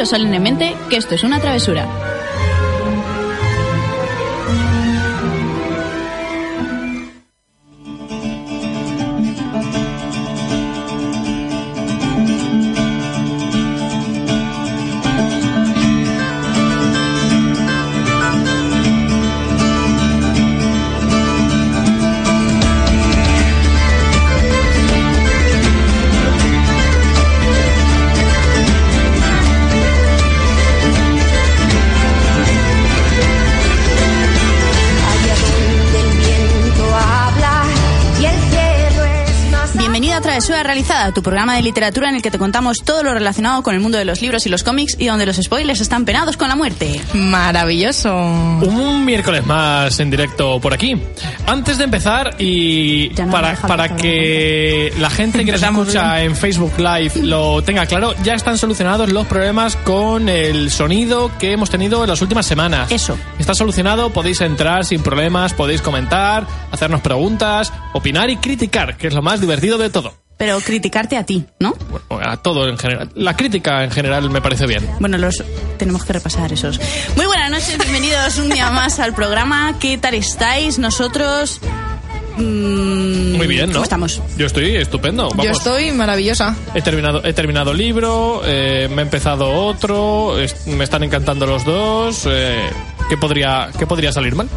Juro solemnemente que esto es una travesura. Bienvenida a Travesura Realizada, tu programa de literatura en el que te contamos todo lo relacionado con el mundo de los libros y los cómics y donde los spoilers están penados con la muerte. Maravilloso. Un miércoles más en directo por aquí. Antes de empezar y no para, para que la gente que nos escucha en Facebook Live lo tenga claro, ya están solucionados los problemas con el sonido que hemos tenido en las últimas semanas. Eso. Está solucionado, podéis entrar sin problemas, podéis comentar, hacernos preguntas, opinar y criticar, que es lo más divertido de todo. Pero criticarte a ti, ¿no? Bueno, a todo en general. La crítica en general me parece bien. Bueno, los tenemos que repasar esos. Muy buenas noches, bienvenidos un día más al programa. ¿Qué tal estáis? Nosotros... mm, Muy bien, ¿no? ¿Cómo estamos? Yo estoy estupendo. Vamos. Yo estoy maravillosa. He terminado, he terminado libro, eh, me he empezado otro, es- me están encantando los dos. Eh, ¿qué, podría, ¿Qué podría salir mal?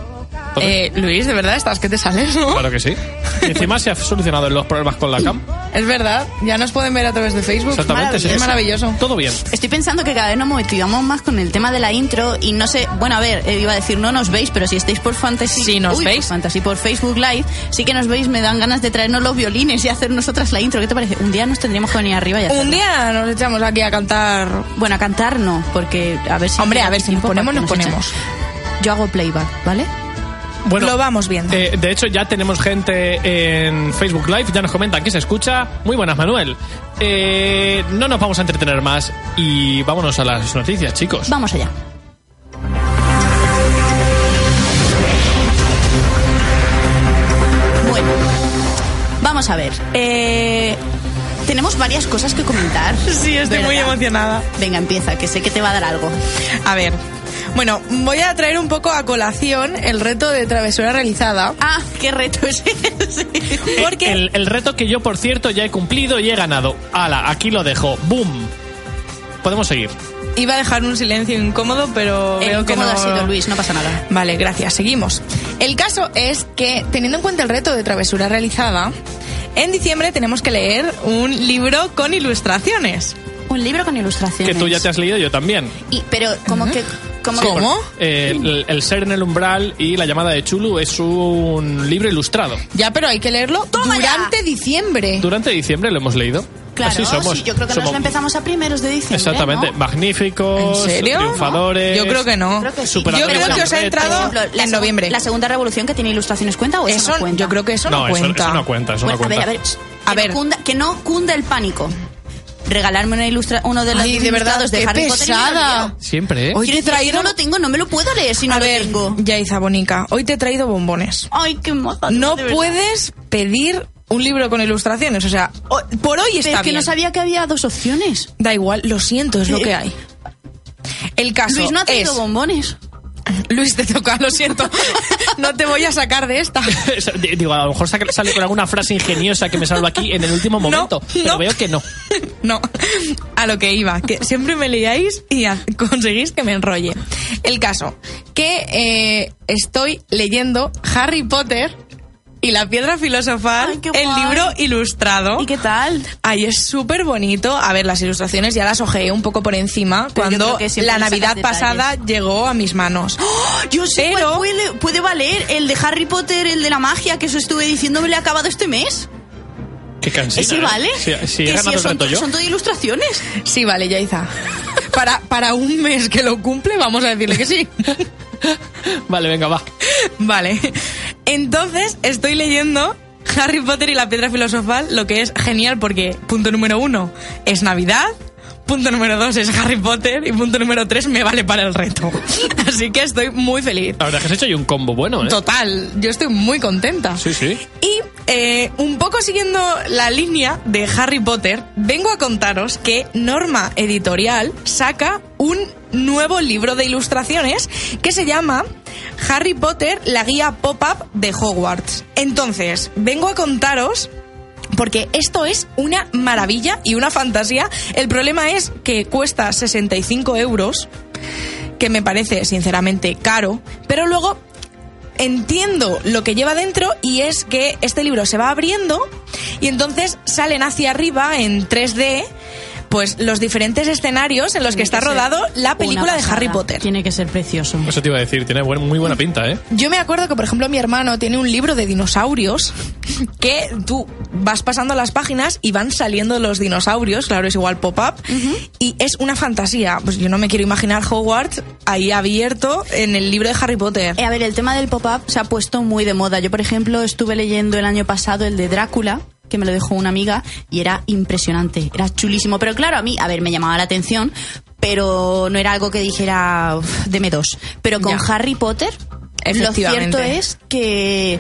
Eh, Luis, de verdad estás que te sales, ¿no? claro que sí. Y encima se ha solucionado los problemas con la cam. Es verdad, ya nos pueden ver a través de Facebook. Exactamente, Es maravilloso. Todo bien. Estoy pensando que cada vez nos motivamos más con el tema de la intro y no sé, bueno, a ver, eh, iba a decir no nos veis, pero si estáis por Fantasy, Sí, nos Uy, veis. por Fantasy por Facebook Live, sí que nos veis, me dan ganas de traernos los violines y hacer nosotras la intro. ¿Qué te parece? Un día nos tendríamos que venir arriba y hacerlo. Un día nos echamos aquí a cantar. Bueno, a cantar no, porque a ver si Hombre, a ver, si nos ponemos, nos ponemos. Yo hago playback, ¿vale? Bueno, Lo vamos viendo. eh, de hecho, ya tenemos gente en Facebook Live, ya nos comentan que se escucha. Muy buenas, Manuel. Eh, no nos vamos a entretener más y vámonos a las noticias, chicos. Vamos allá. Bueno, vamos a ver. Eh, tenemos varias cosas que comentar. Sí, estoy muy emocionada. Venga, empieza, que sé que te va a dar algo. A ver. Bueno, voy a traer un poco a colación el reto de travesura realizada. Ah, qué reto es ese. Porque El, el reto que yo, por cierto, ya he cumplido y he ganado. Ala, aquí lo dejo. ¡Boom! Podemos seguir. iba a dejar un silencio incómodo, pero El veo que incómodo no... ha sido Luis, no pasa nada. Vale, gracias. Seguimos. El caso es que, teniendo en cuenta el reto de travesura realizada, en diciembre tenemos que leer un libro con ilustraciones. Un libro con ilustraciones. Que tú ya te has leído, yo también. Y, pero. Como que- ¿Cómo? Eh, el, el ser en el umbral y la llamada de Chulu es un libro ilustrado. Ya, pero hay que leerlo ¡Toma ya! durante diciembre. Durante diciembre lo hemos leído. Claro, Así somos. sí, yo creo que somos- nos lo empezamos a primeros de diciembre. Exactamente. ¿no? Magníficos, ¿En serio? triunfadores. Yo creo que no. Creo que sí. Yo creo que os ha entrado- ejemplo, en noviembre. La segunda revolución que tiene ilustraciones cuenta o eso, Eso, no cuenta. yo creo que eso no, No, eso, cuenta. eso no cuenta, eso Bueno, no a ver, cuenta. a ver, ch, A que ver. no cunda- que no cunda el pánico. Regalarme una ilustra uno de los Ay, de verdad, ilustrados de qué Harry pesada. Siempre, ¿eh? Hoy te he traído... No lo tengo, no me lo puedo leer si no a lo ver, tengo. Yaiza Bonica, hoy te he traído bombones. Ay, qué moza. No puedes pedir un libro con ilustraciones. O sea, por hoy Pero está es que bien. no sabía que había dos opciones. Da igual, lo siento, es lo que hay. El caso Luis no ha traído es... bombones. Luis, te toca, lo siento. no te voy a sacar de esta. Digo, a lo mejor sale con alguna frase ingeniosa que me salva aquí en el último momento. pero no. veo que no. No, a lo que iba, que siempre me liáis y conseguís que me enrolle. El caso, que eh, estoy leyendo Harry Potter y la piedra filosofal, Ay, el libro ilustrado. ¿Y qué tal? Ay, es súper bonito. A ver, las ilustraciones ya las ojeé un poco por encima Pero yo cuando que la Navidad detalles. pasada llegó a mis manos. Yo sé Pero- cuál puede, puede valer. El de Harry Potter, el de la magia, que eso estuve diciendo, me lo he acabado este mes. Qué cansina. ¿Ese ¿eh? vale? Si, si he Que ganado el son, reto yo. son todo ilustraciones. Sí, vale, Yaiza. Para, para un mes que lo cumple, vamos a decirle que sí. Vale, venga, va. Vale. Entonces, estoy leyendo Harry Potter y la piedra filosofal, lo que es genial porque, punto número uno, es Navidad. Punto número dos es Harry Potter. Y punto número tres me vale para el reto. Así que estoy muy feliz. La verdad es que has hecho ahí un combo bueno, ¿eh? Total, yo estoy muy contenta. Sí, sí. Y eh, un poco siguiendo la línea de Harry Potter, vengo a contaros que Norma Editorial saca un nuevo libro de ilustraciones que se llama Harry Potter, la guía pop-up de Hogwarts. Entonces, vengo a contaros porque esto es una maravilla y una fantasía. El problema es que cuesta 65 euros, que me parece sinceramente caro, pero luego entiendo lo que lleva dentro y es que este libro se va abriendo y entonces salen hacia arriba en 3D pues los diferentes escenarios en los que está rodado la película de Harry. Potter. Tiene que ser precioso. Eso te iba a decir, tiene buen- muy buena pinta, ¿eh? Yo me acuerdo que, por ejemplo, mi hermano tiene un libro de dinosaurios que tú vas pasando las páginas y van saliendo los dinosaurios, claro, es igual pop-up, y es una fantasía. Pues yo no me quiero imaginar Hogwarts ahí abierto en el libro de Harry Potter. Eh, a ver, el tema del pop-up se ha puesto muy de moda. Yo, por ejemplo, estuve leyendo el año pasado el de Drácula, que me lo dejó una amiga, y era impresionante, era chulísimo. Pero claro, a mí, a ver, me llamaba la atención, pero no era algo que dijera, "Uf, deme dos. Pero con Ya. Harry Potter, lo cierto es que,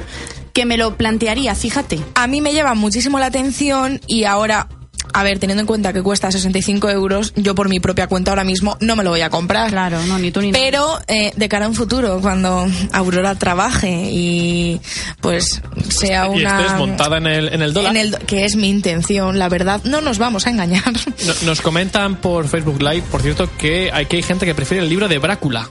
que me lo plantearía, fíjate. A mí me llama muchísimo la atención y ahora... A ver, teniendo en cuenta que cuesta 65 euros, yo por mi propia cuenta ahora mismo no me lo voy a comprar. Claro, no, ni tú ni nadie. Pero eh, de cara a un futuro, cuando Aurora trabaje y pues sea Y una... estés montada en el, en el dólar. en el- que es mi intención, la verdad, no nos vamos a engañar. No- Nos comentan por Facebook Live, por cierto, que hay, que hay gente que prefiere el libro de Brácula.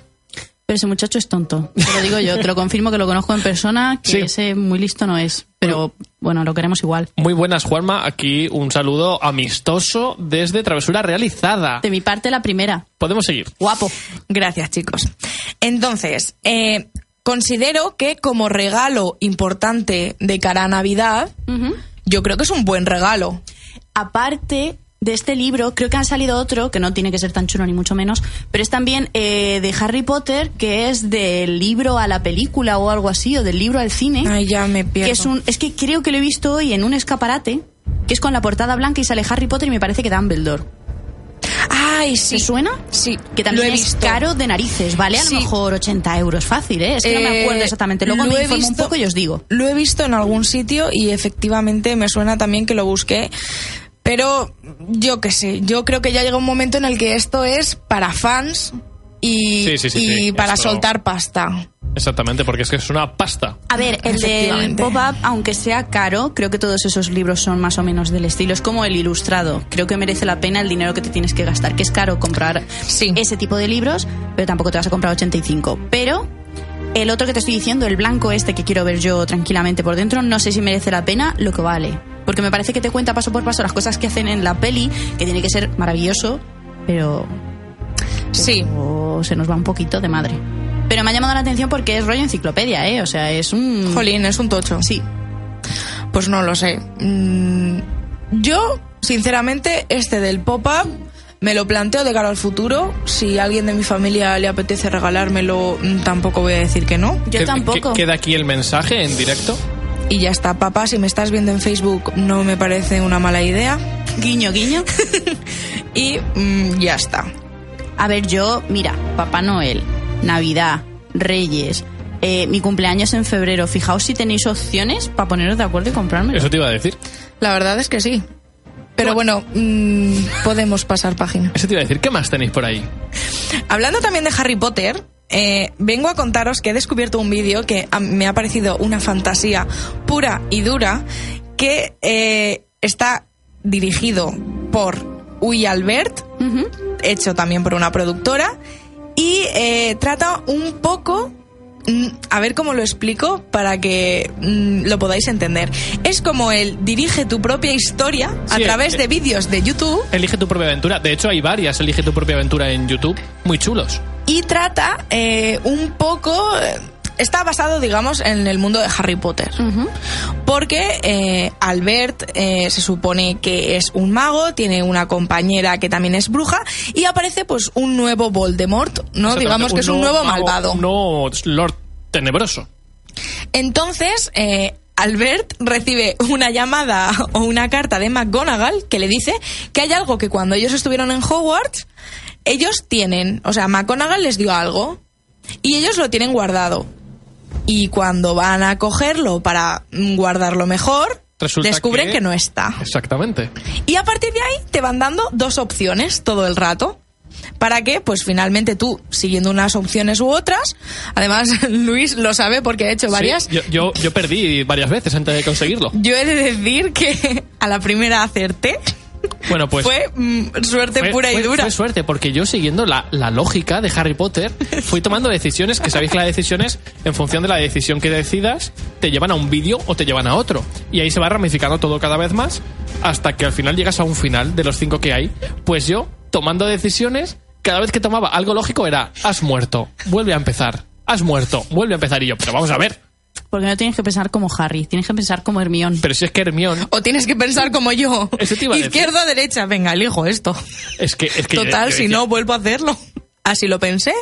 Pero ese muchacho es tonto. Te lo digo yo, te lo confirmo que lo conozco en persona, que Sí. ese muy listo no es. Pero bueno, lo queremos igual. Muy buenas, Juanma. Aquí un saludo amistoso desde Travesura Realizada. De mi parte, la primera. Podemos seguir. Guapo. Gracias, chicos. Entonces, eh, considero que como regalo importante de cara a Navidad, yo creo que es un buen regalo. Aparte de este libro, creo que ha salido otro, que no tiene que ser tan chulo ni mucho menos, pero es también eh, de Harry Potter, que es del libro a la película o algo así, o del libro al cine. Ay, ya me pierdo. que es un es que creo que lo he visto hoy en un escaparate que es con la portada blanca y sale Harry Potter y me parece que Dumbledore Ay, sí. ¿te suena? Sí, que también lo he es visto. caro de narices vale a Sí. lo mejor 80 euros fácil ¿eh? es que no me Eh, acuerdo exactamente luego lo me he informo un visto- poco y os digo Lo he visto en algún sitio y efectivamente me suena también que lo busqué. Pero yo qué sé, yo creo que ya llega un momento en el que esto es para fans y, Sí, sí, sí, y sí, para esto- soltar pasta. Exactamente, porque es que es una pasta. a ver, el del pop-up, aunque sea caro, creo que todos esos libros son más o menos del estilo. Es como el ilustrado. Creo que merece la pena el dinero que te tienes que gastar. Que es caro comprar Sí. ese tipo de libros, pero tampoco te vas a comprar 85. Pero el otro que te estoy diciendo, el blanco este que quiero ver yo tranquilamente por dentro, no sé si merece la pena lo que vale. Porque me parece que te cuenta paso por paso las cosas que hacen en la peli, que tiene que ser maravilloso, pero Sí. se nos va un poquito de madre. Pero me ha llamado la atención porque es rollo enciclopedia, ¿eh? O sea, es un... Jolín, es un tocho. Sí. Pues no lo sé. Mm, yo, sinceramente, este del pop-up me lo planteo de cara al futuro. Si a alguien de mi familia le apetece regalármelo, mm, tampoco voy a decir que no. Yo ¿Qué- tampoco. ¿Queda aquí el mensaje en directo? Y ya está, papá, si me estás viendo en Facebook, no me parece una mala idea. Guiño, guiño. Y mm, ya está. A ver, yo, mira, Papá Noel, Navidad, Reyes, eh, mi cumpleaños en febrero. Fijaos si tenéis opciones para poneros de acuerdo y comprarme. Eso te iba a decir. La verdad es que sí. Pero bueno, mm, podemos pasar página. Eso te iba a decir. ¿Qué más tenéis por ahí? Hablando también de Harry Potter, eh, vengo a contaros que he descubierto un vídeo que me ha parecido una fantasía pura y dura que eh, está dirigido por Uy Albert, hecho también por una productora, y eh, trata un poco a ver cómo lo explico para que mm, lo podáis entender. Es como el dirige tu propia historia a Sí, través eh, de vídeos de YouTube Elige tu propia aventura. De hecho, hay varias. Elige tu propia aventura en YouTube. Muy chulos. y trata eh, un poco... Está basado, digamos, en el mundo de Harry Potter. Porque eh, Albert eh, se supone que es un mago, tiene una compañera que también es bruja, y aparece pues un nuevo Voldemort, ¿no? Digamos que es un nuevo mago, malvado. Nuevo Lord Tenebroso. Entonces, eh, Albert recibe una llamada o una carta de McGonagall que le dice que hay algo que cuando ellos estuvieron en Hogwarts, ellos tienen, o sea, McGonagall les dio algo y ellos lo tienen guardado. Y cuando van a cogerlo para guardarlo mejor, Resulta descubren que- que no está. Exactamente. Y a partir de ahí te van dando dos opciones todo el rato. Para que, pues finalmente tú, siguiendo unas opciones u otras, además Luis lo sabe porque ha hecho varias, Sí, yo, yo, yo perdí varias veces antes de conseguirlo. yo he de decir que a la primera acerté. Bueno, pues. fue mm, suerte fue- pura y fue- dura. fue suerte, porque yo siguiendo la, la lógica de Harry Potter, fui tomando decisiones que sabéis que las decisiones, en función de la decisión que decidas, te llevan a un vídeo o te llevan a otro. Y ahí se va ramificando todo cada vez más, hasta que al final llegas a un final de los cinco que hay. Pues yo, tomando decisiones, cada vez que tomaba algo lógico era, has muerto, vuelve a empezar, has muerto, vuelve a empezar. Y yo, pero vamos a ver, Porque no tienes que pensar como Harry, tienes que pensar como Hermione. pero si es que Hermione, O tienes que pensar como yo. Eso te iba a decir. Izquierda, derecha, venga, elijo esto. es que... Es que yo- Total, yo si no, vuelvo a hacerlo. Así lo pensé,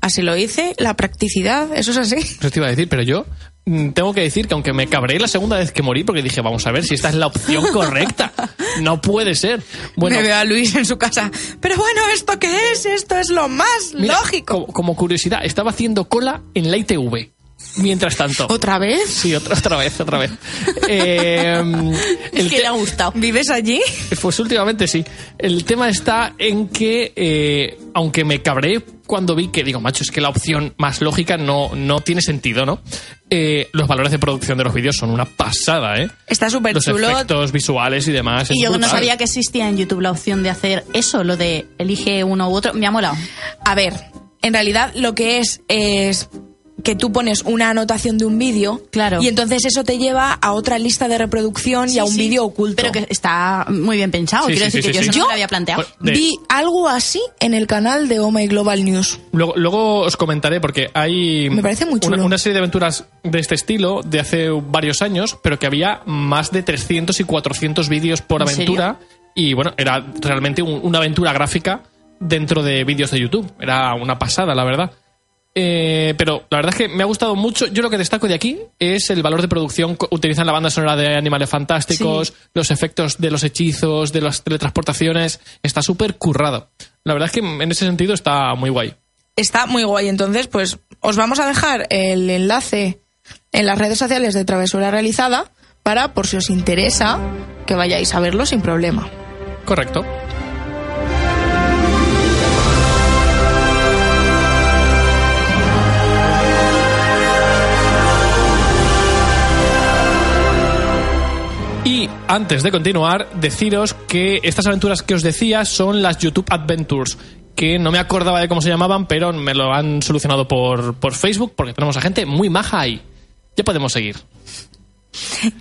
así lo hice, la practicidad, eso es así. Eso te iba a decir, pero yo mm, tengo que decir que aunque me cabré la segunda vez que morí, porque dije, vamos a ver si esta es la opción correcta. No puede ser. Bueno, Me veo a Luis en su casa. Pero bueno, ¿esto qué es? Esto es lo más mira, lógico. Como, como curiosidad, estaba haciendo cola en la ITV. Mientras tanto. ¿Otra vez? Sí, otra, otra vez, otra vez. Eh, el que te- le ha gustado. ¿Vives allí? Pues últimamente sí. El tema está en que, eh, aunque me cabré cuando vi que, digo, macho, es que la opción más lógica no, no tiene sentido, ¿no? Eh, los valores de producción de los vídeos son una pasada, ¿eh? Está súper Los chulo. efectos visuales y demás. Y yo no brutal. sabía que existía en YouTube la opción de hacer eso, lo de elige uno u otro. Me ha molado. A ver, en realidad lo que es es que tú pones una anotación de un vídeo Claro. y entonces eso te lleva a otra lista de reproducción y a un Sí, vídeo oculto. Pero que está muy bien pensado. Sí, Quiero sí, decir sí, que sí, yo sí. eso no me lo había planteado. Pues, de- Vi algo así en el canal de Oh My Global News. Luego, luego os comentaré porque hay Me parece muy una, chulo. una serie de aventuras de este estilo de hace varios años, pero que había más de 300 y 400 vídeos por ¿En aventura y bueno, era realmente un- una aventura gráfica dentro de vídeos de YouTube. Era una pasada, la verdad. Eh, pero la verdad es que me ha gustado mucho. Yo lo que destaco de aquí es el valor de producción. Utilizan la banda sonora de Animales Fantásticos, los efectos de los hechizos, de las teletransportaciones. Está súper currado. La verdad es que en ese sentido está muy guay. Está muy guay. Entonces, pues os vamos a dejar el enlace en las redes sociales de Travesura Realizada para, por si os interesa, que vayáis a verlo sin problema. Correcto. Y antes de continuar, deciros que estas aventuras que os decía son las YouTube Adventures, que no me acordaba de cómo se llamaban, pero me lo han solucionado por, por Facebook, porque tenemos a gente muy maja ahí. Ya podemos seguir.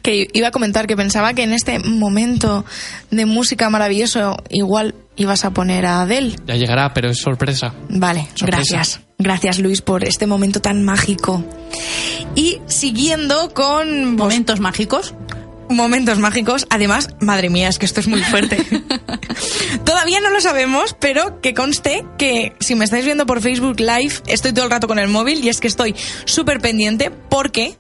Que iba a comentar que pensaba que en este momento de música maravilloso igual ibas a poner a Adele. Ya llegará, pero es sorpresa. Vale, Sorpresa. gracias. Gracias Luis por este momento tan mágico. Y siguiendo con vos- Momentos mágicos. Momentos mágicos, además, madre mía, es que esto es muy fuerte. Todavía no lo sabemos, pero que conste que si me estáis viendo por Facebook Live, estoy todo el rato con el móvil y es que estoy súper pendiente porque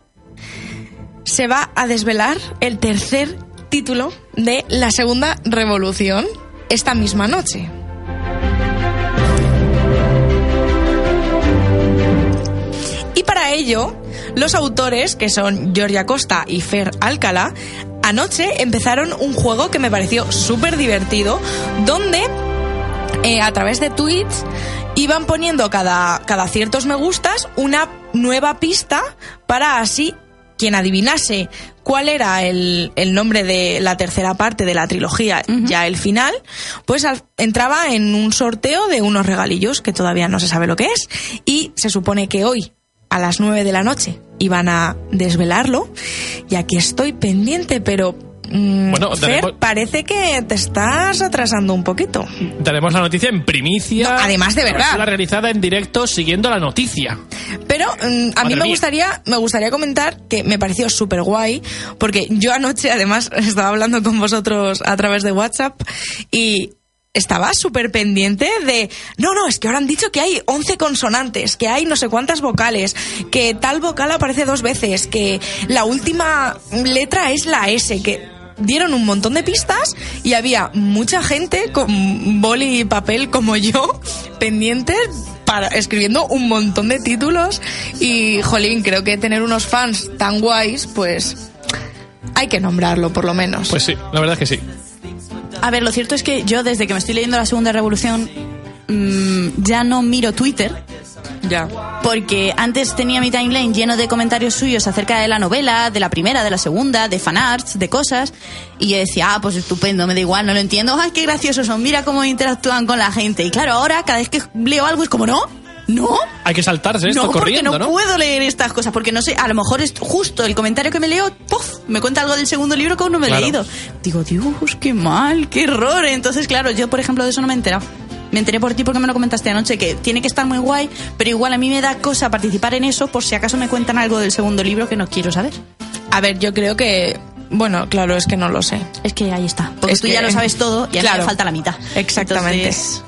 se va a desvelar el tercer título de la segunda revolución esta misma noche. Y para ello, los autores, que son Georgia Costa y Fer Alcalá, anoche empezaron un juego que me pareció súper divertido, donde eh, a través de tweets iban poniendo cada, cada ciertos me gustas una nueva pista para así quien adivinase cuál era el, el nombre de la tercera parte de la trilogía, ya el final, pues al- entraba en un sorteo de unos regalillos que todavía no se sabe lo que es. Y se supone que hoy a las 9 de la noche iban a desvelarlo y aquí estoy pendiente, pero mm, Bueno, Fer, daremos- parece que te estás atrasando un poquito. Daremos la noticia en primicia. No, además de verdad. La realizada en directo siguiendo la noticia. Pero mm, a mí Madre me mía. gustaría, me gustaría comentar que me pareció súper guay, porque yo anoche además estaba hablando con vosotros a través de WhatsApp y estaba súper pendiente de, no, no, es que ahora han dicho que hay 11 consonantes, que hay no sé cuántas vocales, que tal vocal aparece dos veces, que la última letra es la S, que dieron un montón de pistas y había mucha gente con boli y papel como yo pendientes para escribiendo un montón de títulos y jolín, creo que tener unos fans tan guays, pues hay que nombrarlo por lo menos. Pues sí, la verdad es que sí. A ver, lo cierto es que yo desde que me estoy leyendo la Segunda Revolución mm, ya no miro Twitter. Ya. porque antes tenía mi timeline lleno de comentarios suyos acerca de la novela, de la primera, de la segunda, de fanarts, de cosas. Y yo decía, ah, pues estupendo, me da igual, no lo entiendo, ay, qué graciosos son, mira cómo interactúan con la gente y claro, ahora cada vez que leo algo es como, no, no, Hay que saltarse esto no, corriendo, porque no, ¿no? puedo leer estas cosas, porque no sé, a lo mejor es justo el comentario que me leo, ¡puf! me cuenta algo del segundo libro que aún no me he Claro. leído. Digo, Dios, qué mal, qué error. Entonces, claro, yo, por ejemplo, de eso no me he enterado. Me enteré por ti porque me lo comentaste anoche, que tiene que estar muy guay, pero igual a mí me da cosa participar en eso por si acaso me cuentan algo del segundo libro que no quiero saber. A ver, yo creo que, bueno, claro, es que no lo sé. Es que ahí está. Porque Es tú que- ya lo sabes todo y a mí Claro. me falta la mitad. Exactamente. Entonces,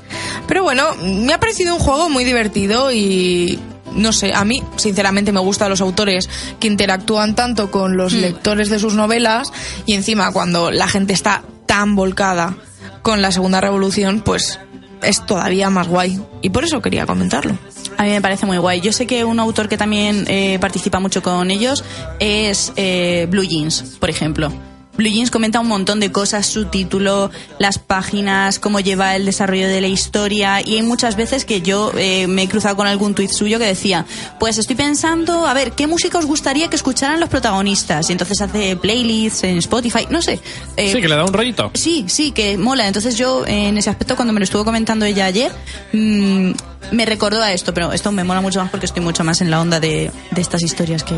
Pero bueno, me ha parecido un juego muy divertido y no sé, a mí sinceramente me gustan los autores que interactúan tanto con los lectores de sus novelas y encima cuando la gente está tan volcada con la segunda revolución, pues es todavía más guay y por eso quería comentarlo. A mí me parece muy guay. Yo sé que un autor que también eh, participa mucho con ellos es eh, Blue Jeans, por ejemplo. Blue Jeans comenta un montón de cosas, su título, las páginas, cómo lleva el desarrollo de la historia y hay muchas veces que yo eh, me he cruzado con algún tuit suyo que decía, pues estoy pensando, a ver, ¿qué música os gustaría que escucharan los protagonistas? Y entonces hace playlists en Spotify, no sé. Eh, Sí, que le da un rollito. Sí, sí, que mola. Entonces yo, eh, en ese aspecto, cuando me lo estuvo comentando ella ayer, mm, me recordó a esto, pero esto me mola mucho más porque estoy mucho más en la onda de, de estas historias que,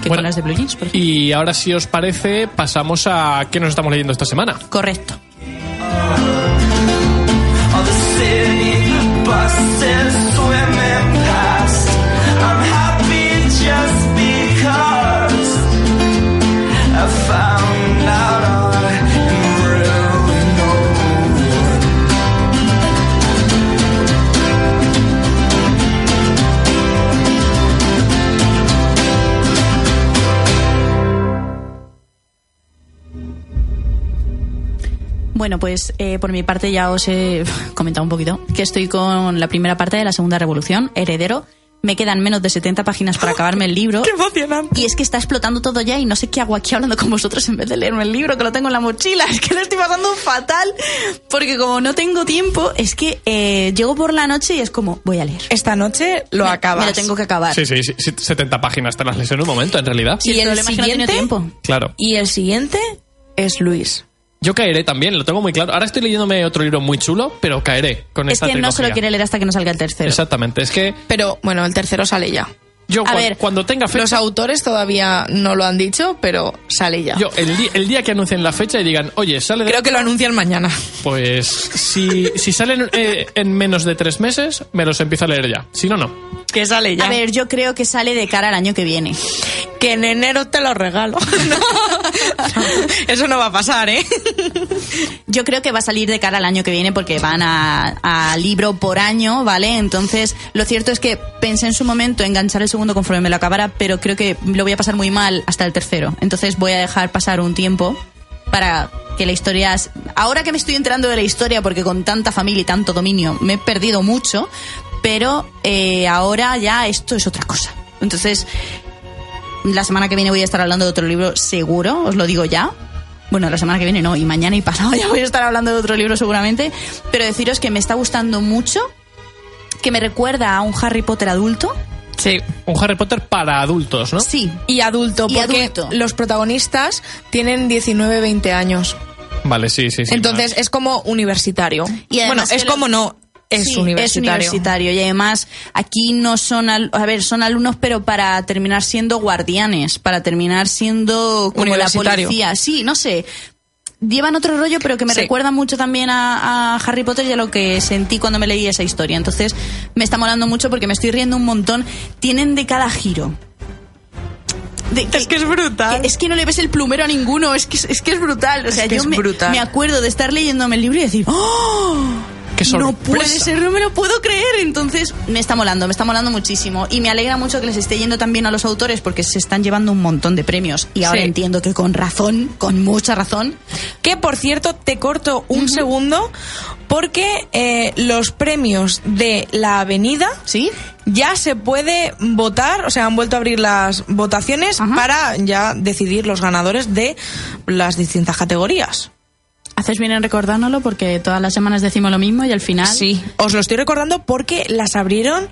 que Bueno, con las de Blue Jeans, por ejemplo. Y ahora, si os parece, pasamos a qué nos estamos leyendo esta semana. Correcto. Bueno, pues eh, por mi parte ya os he comentado un poquito que estoy con la primera parte de la Segunda Revolución, Heredero. Me quedan menos de 70 páginas para acabarme el libro. ¡Qué emocionante! Y es que está explotando todo ya y no sé qué hago aquí hablando con vosotros en vez de leerme el libro, que lo tengo en la mochila. Es que lo estoy pasando fatal. Porque como no tengo tiempo, es que eh, llego por la noche y es como, voy a leer. Esta noche lo Me- acabas. Me lo tengo que acabar. Sí, sí, sí, sí, 70 páginas te las lees en un momento, en realidad. Sí, ¿Y el el problema es que no he tenido siguiente? tiempo. Claro. Y el siguiente es Luis. Yo caeré también, lo tengo muy claro. Ahora estoy leyéndome otro libro muy chulo, pero caeré con Es esta que no se lo quiere leer hasta que no salga el tercero. Exactamente, es que Pero bueno, el tercero sale ya. Yo A cuan- ver, cuando tenga fecha... Los autores todavía no lo han dicho, pero sale ya. Yo, el, día que anuncien la fecha y digan, oye, sale de... Creo que lo anuncian mañana. Pues si, si salen eh, en menos de tres meses, me los empiezo a leer ya. Si no, no. Que sale ya. A ver, yo creo que sale de cara al año que viene. que en enero te lo regalo. No, eso no va a pasar, ¿eh? Yo creo que va a salir de cara al año que viene porque van a, a libro por año, ¿vale? Entonces, lo cierto es que pensé en su momento enganchar el segundo conforme me lo acabara, pero creo que lo voy a pasar muy mal hasta el tercero. Entonces voy a dejar pasar un tiempo para que la historia... Ahora que me estoy enterando de la historia, porque con tanta familia y tanto dominio me he perdido mucho, pero eh, ahora ya esto es otra cosa. Entonces, la semana que viene voy a estar hablando de otro libro seguro, os lo digo ya. Bueno, la semana que viene no, y mañana y pasado ya voy a estar hablando de otro libro seguramente. Pero deciros que me está gustando mucho, que me recuerda a un Harry Potter adulto. Sí. Un Harry Potter para adultos, ¿no? Sí. Y adulto, Y porque adulto. los protagonistas tienen 19, 20 años. Vale, sí, sí, sí. Entonces es como universitario. Y bueno, es lo- como no. es Sí, universitario. universitario. Y además, aquí no son, al- a ver, son alumnos, pero para terminar siendo guardianes, para terminar siendo como la policía. Sí, no sé. Llevan otro rollo, pero que me Sí. recuerda mucho también a, a Harry Potter y a lo que sentí cuando me leí esa historia. Entonces, me está molando mucho porque me estoy riendo un montón. Tienen de cada giro. De- Es que es brutal. que- es que no le ves el plumero a ninguno, es que es, es que es brutal. O sea, yo me, me acuerdo de estar leyéndome el libro y decir, ¡Oh! ¡Qué No puede ser, no me lo puedo creer. Entonces, me está molando, me está molando muchísimo. Y me alegra mucho que les esté yendo también a los autores porque se están llevando un montón de premios. Y ahora Sí. entiendo que con razón, con mucha razón. Que por cierto, te corto un segundo porque eh, los premios de la avenida ¿Sí? ya se puede votar, o sea, han vuelto a abrir las votaciones Ajá. para ya decidir los ganadores de las distintas categorías. Haces bien en recordárnoslo porque todas las semanas decimos lo mismo y al final. Sí, os lo estoy recordando porque las abrieron,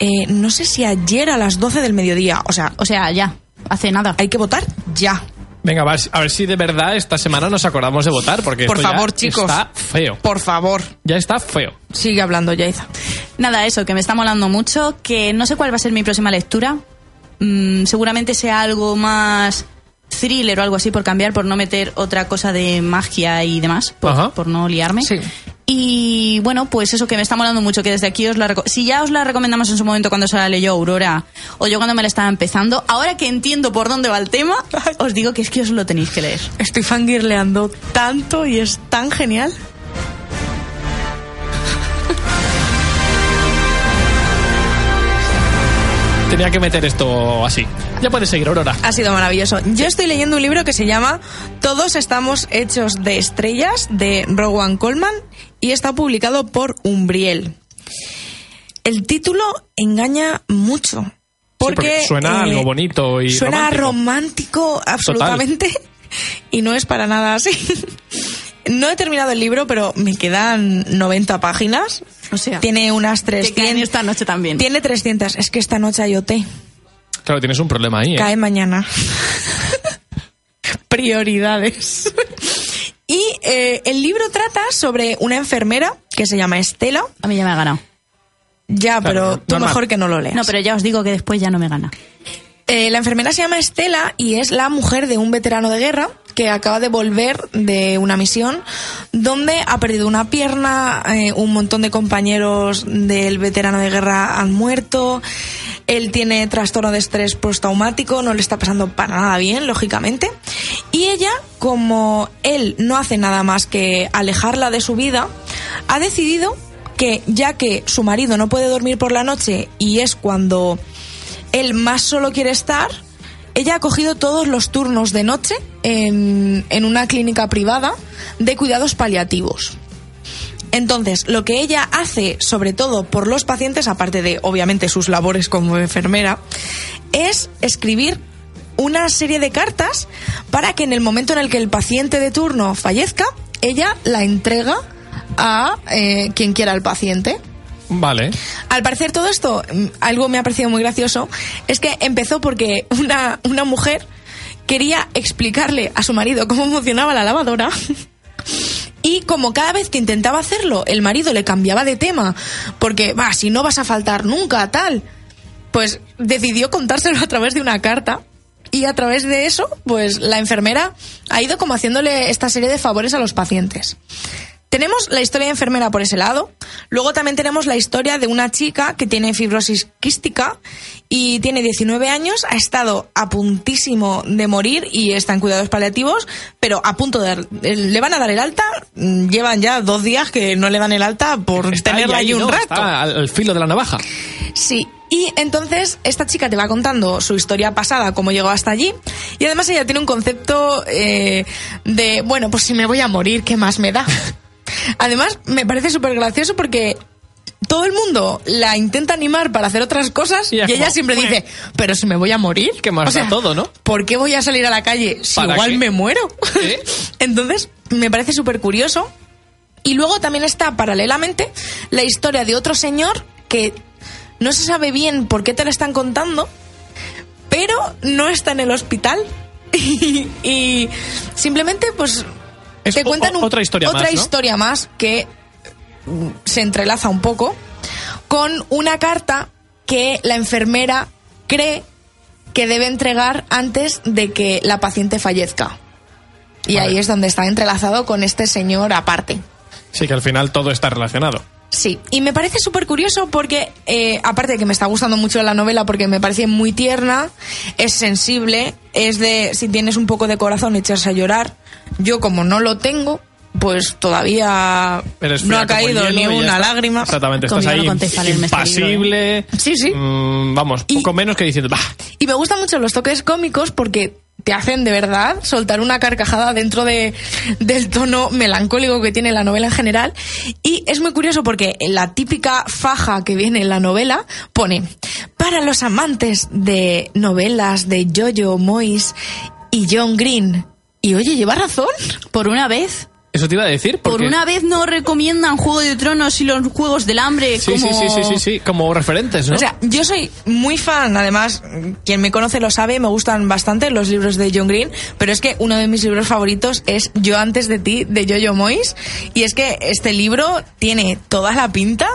eh, no sé si ayer a las 12 del mediodía. O sea, O sea, ya, hace nada. hay que votar ya. Venga, a ver, a ver si de verdad esta semana nos acordamos de votar, porque Por esto ya favor, chicos. está feo. Por favor, Ya está feo. sigue hablando, Yaiza. Nada, eso, que me está molando mucho, que no sé cuál va a ser mi próxima lectura. Mm, seguramente sea algo más thriller o algo así por cambiar, por no meter otra cosa de magia y demás, por, por no liarme. Sí. Y bueno, pues eso que me está molando mucho, que desde aquí os la Si ya os la recomendamos en su momento cuando se la leyó Aurora, o yo cuando me la estaba empezando, ahora que entiendo por dónde va el tema, os digo que es que os lo tenéis que leer. Estoy fangirleando tanto y es tan genial. Tenía que meter esto así. Ya puedes seguir, Aurora. Ha sido maravilloso. Yo estoy leyendo un libro que se llama Todos estamos hechos de estrellas de Rowan Coleman y está publicado por Umbriel. El título engaña mucho. Porque, porque suena eh, algo bonito y suena romántico. romántico, absolutamente y no es para nada así. No he terminado el libro, pero me quedan 90 páginas. O sea, tiene unas que caen 300. esta noche también. Tiene 300. Es que esta noche hay OT. Claro, tienes un problema ahí, ¿eh? Cae mañana. Prioridades. y eh, el libro trata sobre una enfermera que se llama Estela. A mí ya me ha ganado. Ya, Claro, pero tú normal. mejor que no lo leas. No, pero ya os digo que después ya no me gana. Eh, la enfermera se llama Estela y es la mujer de un veterano de guerra que acaba de volver de una misión donde ha perdido una pierna, eh, un montón de compañeros del veterano de guerra han muerto, él tiene trastorno de estrés postraumático, no le está pasando para nada bien, lógicamente, y ella, como él no hace nada más que alejarla de su vida, ha decidido que ya que su marido no puede dormir por la noche y es cuando él más solo quiere estar, ella ha cogido todos los turnos de noche en, una clínica privada de cuidados paliativos. Entonces, lo que ella hace, sobre todo por los pacientes, aparte de obviamente sus labores como enfermera, es escribir una serie de cartas para que en el momento en el que el paciente de turno fallezca, ella la entrega a eh, quien quiera el paciente. Vale. Al parecer todo esto, mm, algo me ha parecido muy gracioso, es que empezó porque una, una mujer quería explicarle a su marido cómo funcionaba la lavadora. Y como cada vez que intentaba hacerlo, el marido le cambiaba de tema, porque, va, si no vas a faltar nunca, tal, pues decidió contárselo a través de una carta. Y a través de eso, pues la enfermera ha ido como haciéndole esta serie de favores a los pacientes. Tenemos la historia de enfermera por ese lado. Luego también tenemos la historia de una chica que tiene fibrosis quística y tiene 19 años, ha estado a puntísimo de morir y está en cuidados paliativos, pero a punto de... Le van a dar el alta, mm, llevan ya dos días que no le dan el alta por Está tenerla ahí, allí un ¿no? rato. Está al, al filo de la navaja. Sí, y entonces esta chica te va contando su historia pasada, cómo llegó hasta allí, y además ella tiene un concepto eh, de, bueno, pues si me voy a morir, ¿qué más me da? Además, me parece súper gracioso porque todo el mundo la intenta animar para hacer otras cosas Y ella como, siempre "Bueno". dice, pero si me voy a morir. ¿Qué más da todo, no? ¿Por qué voy a salir a la calle si ¿Para igual qué? me muero? ¿Eh? Entonces, me parece súper curioso. Y luego también está paralelamente la historia de otro señor que no se sabe bien por qué te la están contando, pero no está en el hospital. Y, y simplemente, pues, Es te cuentan un- otra historia otra más, ¿no? historia más que mm, se entrelaza un poco con una carta que la enfermera cree que debe entregar antes de que la paciente fallezca. Y Vale. ahí es donde está entrelazado con este señor aparte. Sí, que al final todo está relacionado. Sí, y me parece súper curioso porque, eh, aparte de que me está gustando mucho la novela porque me parece muy tierna, es sensible, es de, si tienes un poco de corazón, echarse a llorar. Yo como no lo tengo, pues todavía no ha caído ni una lágrima. Exactamente, estás ahí impasible. Sí, sí. Mm, vamos, Y- poco menos que diciendo, bah, Y me gustan mucho los toques cómicos porque te hacen de verdad soltar una carcajada dentro de, del tono melancólico que tiene la novela en general. Y es muy curioso porque en la típica faja que viene en la novela pone, para los amantes de novelas de Jojo Moyes y John Green. Y oye, lleva razón. Por una vez, eso te iba a decir. por una vez no recomiendan Juego de Tronos y los Juegos del Hambre Sí, como... sí, sí, sí, sí, sí, como referentes, ¿no? O sea, yo soy muy fan, además, quien me conoce lo sabe, me gustan bastante los libros de John Green, pero es que uno de mis libros favoritos es Yo antes de ti, de Jojo Moyes, y es que este libro tiene toda la pinta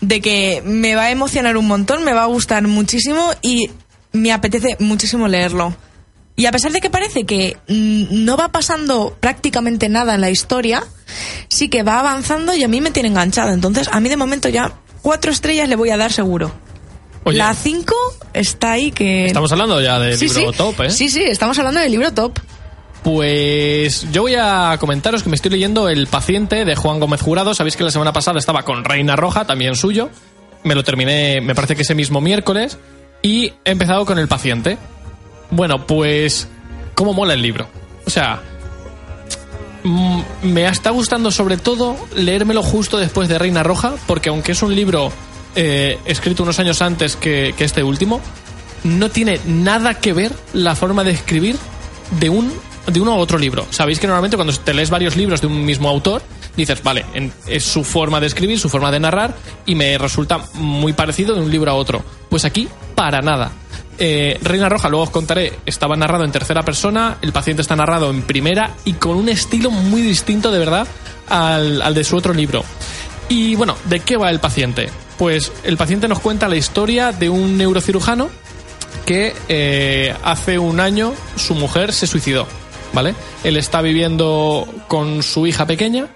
de que me va a emocionar un montón, me va a gustar muchísimo y me apetece muchísimo leerlo. Y a pesar de que parece que mm, no va pasando prácticamente nada en la historia, sí que va avanzando y a mí me tiene enganchado. Entonces, a mí de momento ya cuatro estrellas le voy a dar seguro. Oye, La 5 está ahí que... estamos hablando ya del sí, libro sí. top, ¿eh? Sí, sí, estamos hablando del libro top. Pues yo voy a comentaros que me estoy leyendo El paciente de Juan Gómez Jurado. Sabéis que la semana pasada estaba con Reina Roja, también suyo. Me lo terminé, me parece que ese mismo miércoles. Y he empezado con El paciente. Bueno, pues... ¿Cómo mola el libro? O sea... mm, Me está gustando sobre todo leérmelo justo después de Reina Roja, porque aunque es un libro eh, escrito unos años antes que, este último, no tiene nada que ver la forma de escribir de un de uno a otro libro. Sabéis que normalmente cuando te lees varios libros de un mismo autor, dices, vale, en- es su forma de escribir, su forma de narrar, y me resulta muy parecido de un libro a otro. Pues aquí, para nada. Eh, Reina Roja, luego os contaré, estaba narrado en tercera persona, el paciente está narrado en primera y con un estilo muy distinto de verdad al, de su otro libro. Y bueno, ¿de qué va el paciente? Pues el paciente nos cuenta la historia de un neurocirujano que eh, hace un año su mujer se suicidó, ¿vale? Él está viviendo con su hija pequeña,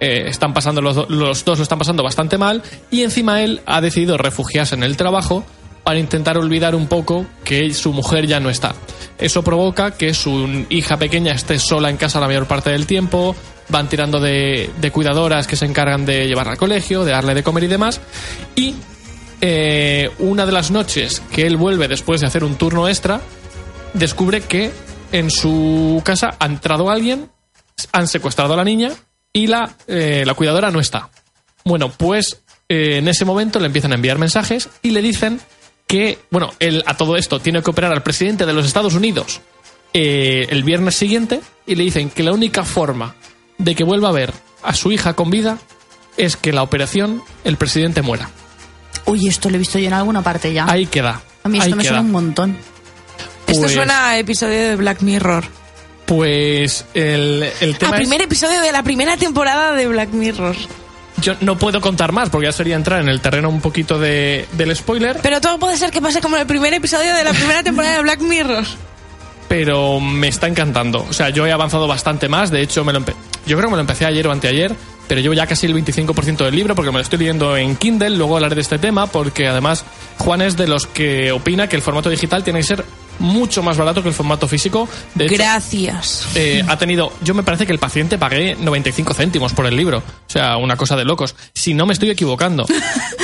eh, están pasando los, los dos lo están pasando bastante mal y encima él ha decidido refugiarse en el trabajo para intentar olvidar un poco que su mujer ya no está. Eso provoca que su hija pequeña esté sola en casa la mayor parte del tiempo, van tirando de, cuidadoras que se encargan de llevarla al colegio, de darle de comer y demás, y eh, una de las noches que él vuelve después de hacer un turno extra, descubre que en su casa ha entrado alguien, han secuestrado a la niña y la, eh, la cuidadora no está. Bueno, pues eh, en ese momento le empiezan a enviar mensajes y le dicen que, bueno, él a todo esto tiene que operar al presidente de los Estados Unidos eh, el viernes siguiente y le dicen que la única forma de que vuelva a ver a su hija con vida es que la operación el presidente muera. Uy, esto lo he visto yo en alguna parte ya. Ahí queda. a mí ahí esto me queda. suena un montón. Esto Pues- suena a episodio de Black Mirror. Pues el, el A tema es- primer episodio de la primera temporada de Black Mirror. Yo no puedo contar más porque ya sería entrar en el terreno un poquito de, del spoiler, Pero todo puede ser que pase como en el primer episodio de la primera temporada de Black Mirror. pero me está encantando. O sea, yo he avanzado bastante más. De hecho, me lo empe- yo creo que me lo empecé ayer o anteayer, pero llevo ya casi el 25% del libro porque me lo estoy leyendo en Kindle. Luego hablaré de este tema porque además Juan es de los que opina que el formato digital tiene que ser mucho más barato que el formato físico. De hecho, Gracias. eh, ha tenido, yo me parece que el paciente pagué 95 céntimos por el libro. O sea, una cosa de locos. Si no me estoy equivocando.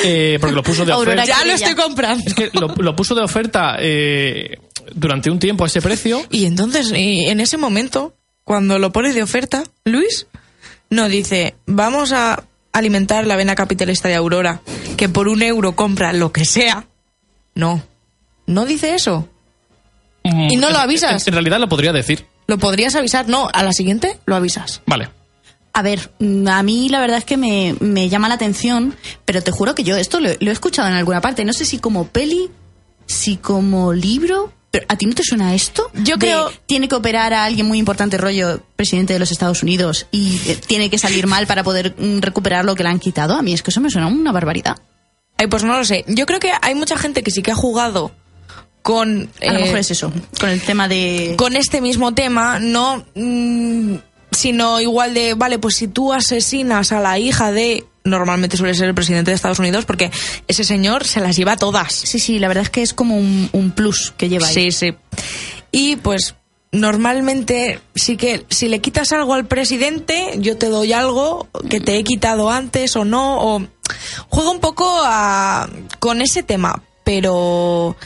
Eh, porque lo puso de oferta. Ya lo estoy comprando. Es que lo, lo puso de oferta eh, durante un tiempo a ese precio. Y entonces, y en ese momento, cuando lo pones de oferta, Luis no dice, vamos a alimentar la vena capitalista de Aurora, que por un euro compra lo que sea. No, no dice eso. ¿Y no lo avisas? En, en realidad lo podría decir. Lo podrías avisar, no, a la siguiente lo avisas. Vale. A ver, mm, a mí la verdad es que me, me llama la atención, pero te juro que yo esto lo, lo he escuchado en alguna parte. No sé si como peli, si como libro, Pero ¿a ti no te suena esto? Yo De, creo- Tiene que operar a alguien muy importante, rollo presidente de los Estados Unidos, y eh, tiene que salir mal para poder mm, recuperar lo que le han quitado. A mí es que eso me suena una barbaridad. Ay, pues no lo sé. Yo creo que hay mucha gente que sí que ha jugado con... A lo eh, mejor es eso, con el tema de... con este mismo tema, no mm, sino igual de, vale, pues si tú asesinas a la hija de, normalmente suele ser el presidente de Estados Unidos, porque ese señor se las lleva todas. Sí, sí, la verdad es que es como un, un plus que lleva ahí. Sí, sí. Y pues normalmente sí que si le quitas algo al presidente, yo te doy algo que te he quitado antes o no, o juego un poco a, con ese tema, pero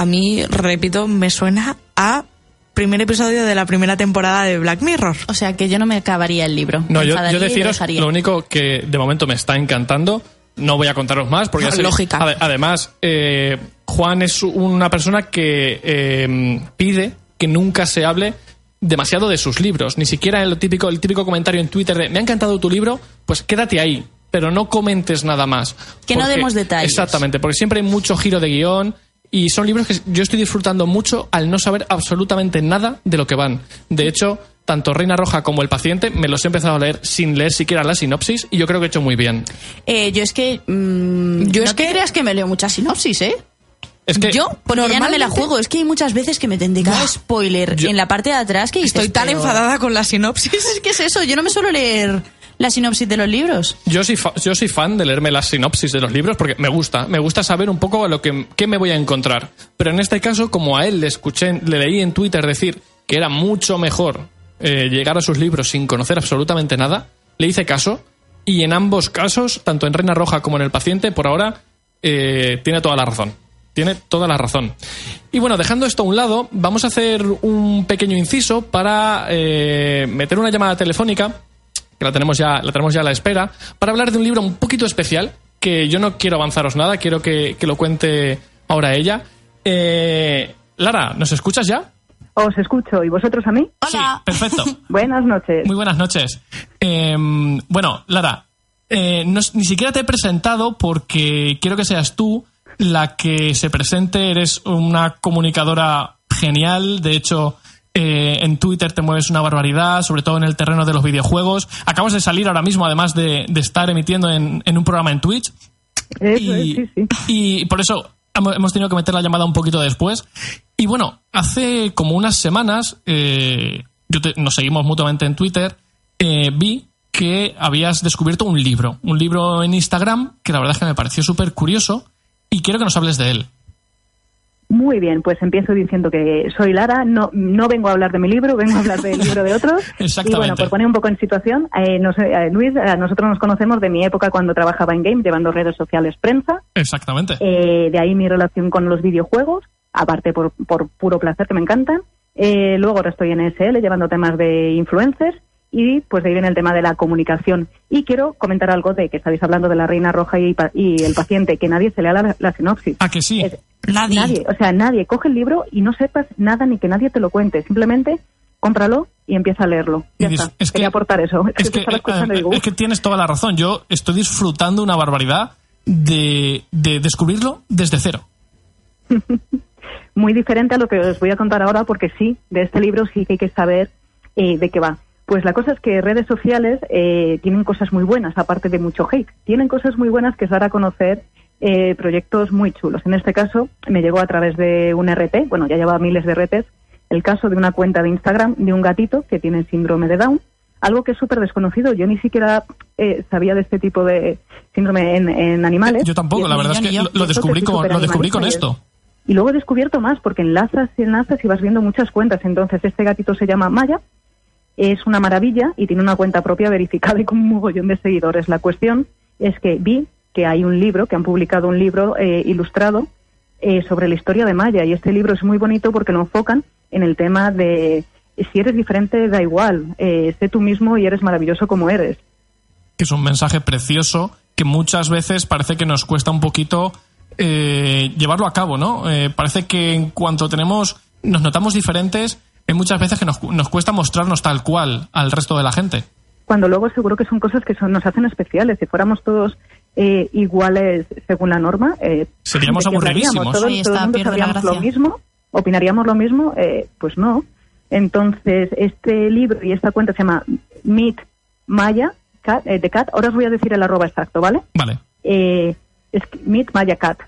a mí, repito, me suena a primer episodio de la primera temporada de Black Mirror. O sea que yo no me acabaría el libro. No, yo, deciros, lo único que de momento me está encantando, no voy a contaros más, porque ya sé- Lógica. ade- además, eh, Juan es una persona que eh, pide que nunca se hable demasiado de sus libros, ni siquiera el típico, el típico comentario en Twitter de me ha encantado tu libro, pues quédate ahí, pero no comentes nada más. Que no demos detalles. Exactamente, porque siempre hay mucho giro de guion y son libros que yo estoy disfrutando mucho al no saber absolutamente nada de lo que van. De hecho, tanto Reina Roja como El Paciente me los he empezado a leer sin leer siquiera la sinopsis y yo creo que he hecho muy bien. Eh, yo es que... mm, Yo no es te que- creas que me leo muchas sinopsis, ¿eh? Es que Yo, Porque ya no me la normalmente, juego. Es que hay muchas veces que me tendré cada spoiler Yo- en la parte de atrás que dices, Estoy tan pero- enfadada con la sinopsis. Es que es eso, yo no me suelo leer la sinopsis de los libros. yo soy, fa- yo soy fan de leerme las sinopsis de los libros porque me gusta, me gusta saber un poco a lo que qué me voy a encontrar. Pero en este caso, como a él le escuché, le leí en Twitter decir que era mucho mejor eh, llegar a sus libros sin conocer absolutamente nada, le hice caso y en ambos casos, tanto en Reina Roja como en El Paciente, por ahora eh, tiene toda la razón. Tiene toda la razón. Y bueno, dejando esto a un lado, vamos a hacer un pequeño inciso para eh, meter una llamada telefónica que la tenemos ya, la tenemos ya a la espera, para hablar de un libro un poquito especial, que yo no quiero avanzaros nada, quiero que, que lo cuente ahora ella. Eh, Lara, ¿nos escuchas ya? Os escucho. ¿Y vosotros a mí? Hola. Sí, perfecto. Buenas noches. Muy buenas noches. Eh, bueno, Lara, eh, no- ni siquiera te he presentado porque quiero que seas tú la que se presente. Eres una comunicadora genial. De hecho, eh, en Twitter te mueves una barbaridad, sobre todo en el terreno de los videojuegos. Acabas de salir ahora mismo, además de, de estar emitiendo en, en un programa en Twitch. Eso y, es, sí, sí. y por eso hemo- hemos tenido que meter la llamada un poquito después. Y bueno, hace como unas semanas, eh, yo te- nos seguimos mutuamente en Twitter, eh, vi que habías descubierto un libro, un libro en Instagram que la verdad es que me pareció súper curioso y quiero que nos hables de él. Muy bien, pues empiezo diciendo que soy Lara, no, no vengo a hablar de mi libro, vengo a hablar del libro de otros. Exactamente. Y bueno, por poner un poco en situación, eh, no sé, eh, Luis, eh, nosotros nos conocemos de mi época cuando trabajaba en Game, llevando redes sociales prensa. Exactamente. Eh, de ahí mi relación con los videojuegos, aparte por, por puro placer que me encantan. Eh, luego ahora estoy en SL llevando temas de influencers y pues de ahí viene el tema de la comunicación. Y quiero comentar algo de que estáis hablando de la reina roja y, pa- y el paciente, que nadie se lea la, la sinopsis. ¿A que sí? Es- Nadie. o sea, nadie coge el libro y no sepas nada ni que nadie te lo cuente. Simplemente cómpralo y empieza a leerlo. Ya está. es que- Quería aportar eso. Es, Es que, eh, digo, es que tienes toda la razón. Yo estoy disfrutando una barbaridad de, de descubrirlo desde cero. muy diferente a lo que os voy a contar ahora, porque sí, de este libro sí que hay que saber eh, de qué va. Pues la cosa es que redes sociales eh, tienen cosas muy buenas, aparte de mucho hate. Tienen cosas muy buenas que es dar a conocer eh, proyectos muy chulos. En este caso, me llegó a través de un RT, bueno, ya lleva miles de RTs, el caso de una cuenta de Instagram de un gatito que tiene síndrome de Down, algo que es súper desconocido. Yo ni siquiera eh, sabía de este tipo de síndrome en, en animales. Yo tampoco, la verdad es que yo. lo, descubrí con, lo descubrí con esto. y luego he descubierto más, porque enlazas y enlazas y vas viendo muchas cuentas. Entonces, este gatito se llama Maya, es una maravilla y tiene una cuenta propia verificada y con un mogollón de seguidores. La cuestión es que vi que hay un libro, que han publicado un libro eh, ilustrado eh, sobre la historia de Maya. Y este libro es muy bonito porque lo enfocan en el tema de si eres diferente, da igual, eh, sé tú mismo y eres maravilloso como eres. es un mensaje precioso que muchas veces parece que nos cuesta un poquito eh, llevarlo a cabo, ¿no? Eh, parece que en cuanto tenemos, nos notamos diferentes, hay muchas veces que nos, cu- nos cuesta mostrarnos tal cual al resto de la gente. cuando luego seguro que son cosas que son, nos hacen especiales. Si fuéramos todos eh, iguales según la norma, eh, Seríamos ¿de qué aburridísimos. hablaríamos? Todo, Ahí todo está, el mundo lo mismo ¿Opinaríamos lo mismo? Eh, pues no. Entonces, este libro y esta cuenta se llama Meet Maya Cat, eh, de Cat. Ahora os voy a decir el arroba exacto, ¿vale? Vale. Eh, es Meet Maya Cat.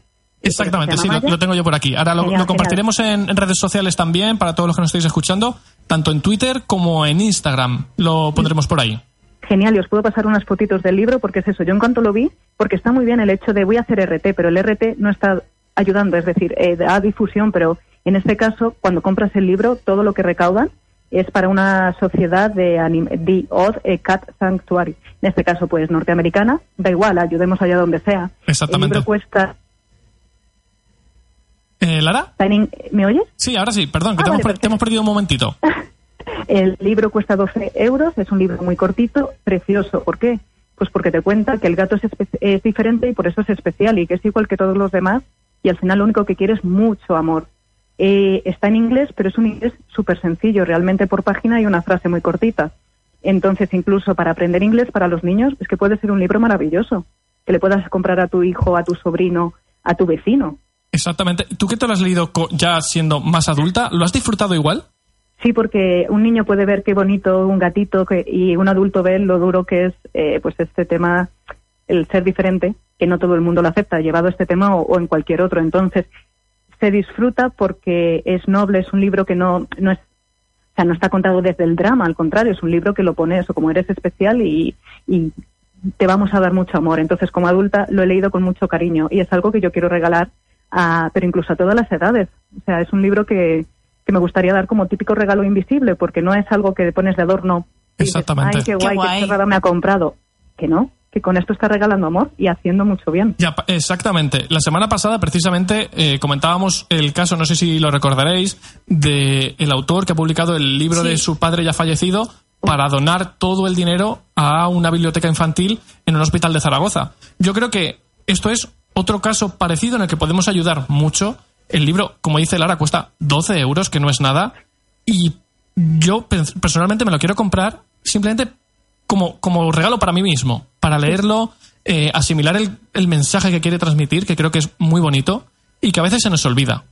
Exactamente, sí, lo, tengo yo por aquí. Ahora lo, compartiremos en, en redes sociales también para todos los que nos estéis escuchando, tanto en Twitter como en Instagram. Lo pondremos por ahí. Genial, y os puedo pasar unas fotitos del libro porque es eso. Yo en cuanto lo vi, porque está muy bien el hecho de voy a hacer RT, pero el RT no está ayudando, es decir, eh, da difusión, pero en este caso, cuando compras el libro, todo lo que recaudan es para una sociedad de The Odd eh, Cat Sanctuary. En este caso, pues norteamericana, da igual, ayudemos allá donde sea. Exactamente. El libro cuesta. Eh, ¿Lara? ¿Me oyes? Sí, ahora sí, perdón, que Ah, te, hemos, vale, perfecto. te hemos perdido un momentito. El libro cuesta 12 euros, es un libro muy cortito, precioso. ¿Por qué? Pues porque te cuenta que el gato es, es diferente y por eso es especial y que es igual que todos los demás y al final lo único que quiere es mucho amor. Eh, está en inglés, pero es un inglés súper sencillo, realmente por página y una frase muy cortita. Entonces, incluso para aprender inglés para los niños, es que puede ser un libro maravilloso, que le puedas comprar a tu hijo, a tu sobrino, a tu vecino. Exactamente. ¿Tú que te lo has leído ya siendo más adulta? ¿Lo has disfrutado igual? Sí, porque un niño puede ver qué bonito un gatito que, y un adulto ve lo duro que es eh, pues este tema, el ser diferente, que no todo el mundo lo acepta, llevado este tema o, o en cualquier otro. Entonces, se disfruta porque es noble, es un libro que no, no es, o sea, no está contado desde el drama, al contrario, es un libro que lo pone eso, como eres especial y, y te vamos a dar mucho amor. Entonces, como adulta, lo he leído con mucho cariño y es algo que yo quiero regalar, a, pero incluso a todas las edades. O sea, es un libro que, que me gustaría dar como típico regalo invisible, porque no es algo que pones de adorno. y dices, Exactamente. Ay, qué Qué guay, qué, guay. chorrada me ha comprado. Que no, que con esto está regalando amor y haciendo mucho bien. Ya, exactamente. La semana pasada, precisamente, eh, comentábamos el caso, no sé si lo recordaréis, de el autor que ha publicado el libro de su padre ya fallecido para donar todo el dinero a una biblioteca infantil en un hospital de Zaragoza. Yo creo que esto es otro caso parecido en el que podemos ayudar mucho. El libro, como dice Lara, cuesta 12 euros, que no es nada. Y yo pe- personalmente me lo quiero comprar simplemente como, como regalo para mí mismo, para leerlo, eh, asimilar el, el mensaje que quiere transmitir, que creo que es muy bonito y que a veces se nos olvida.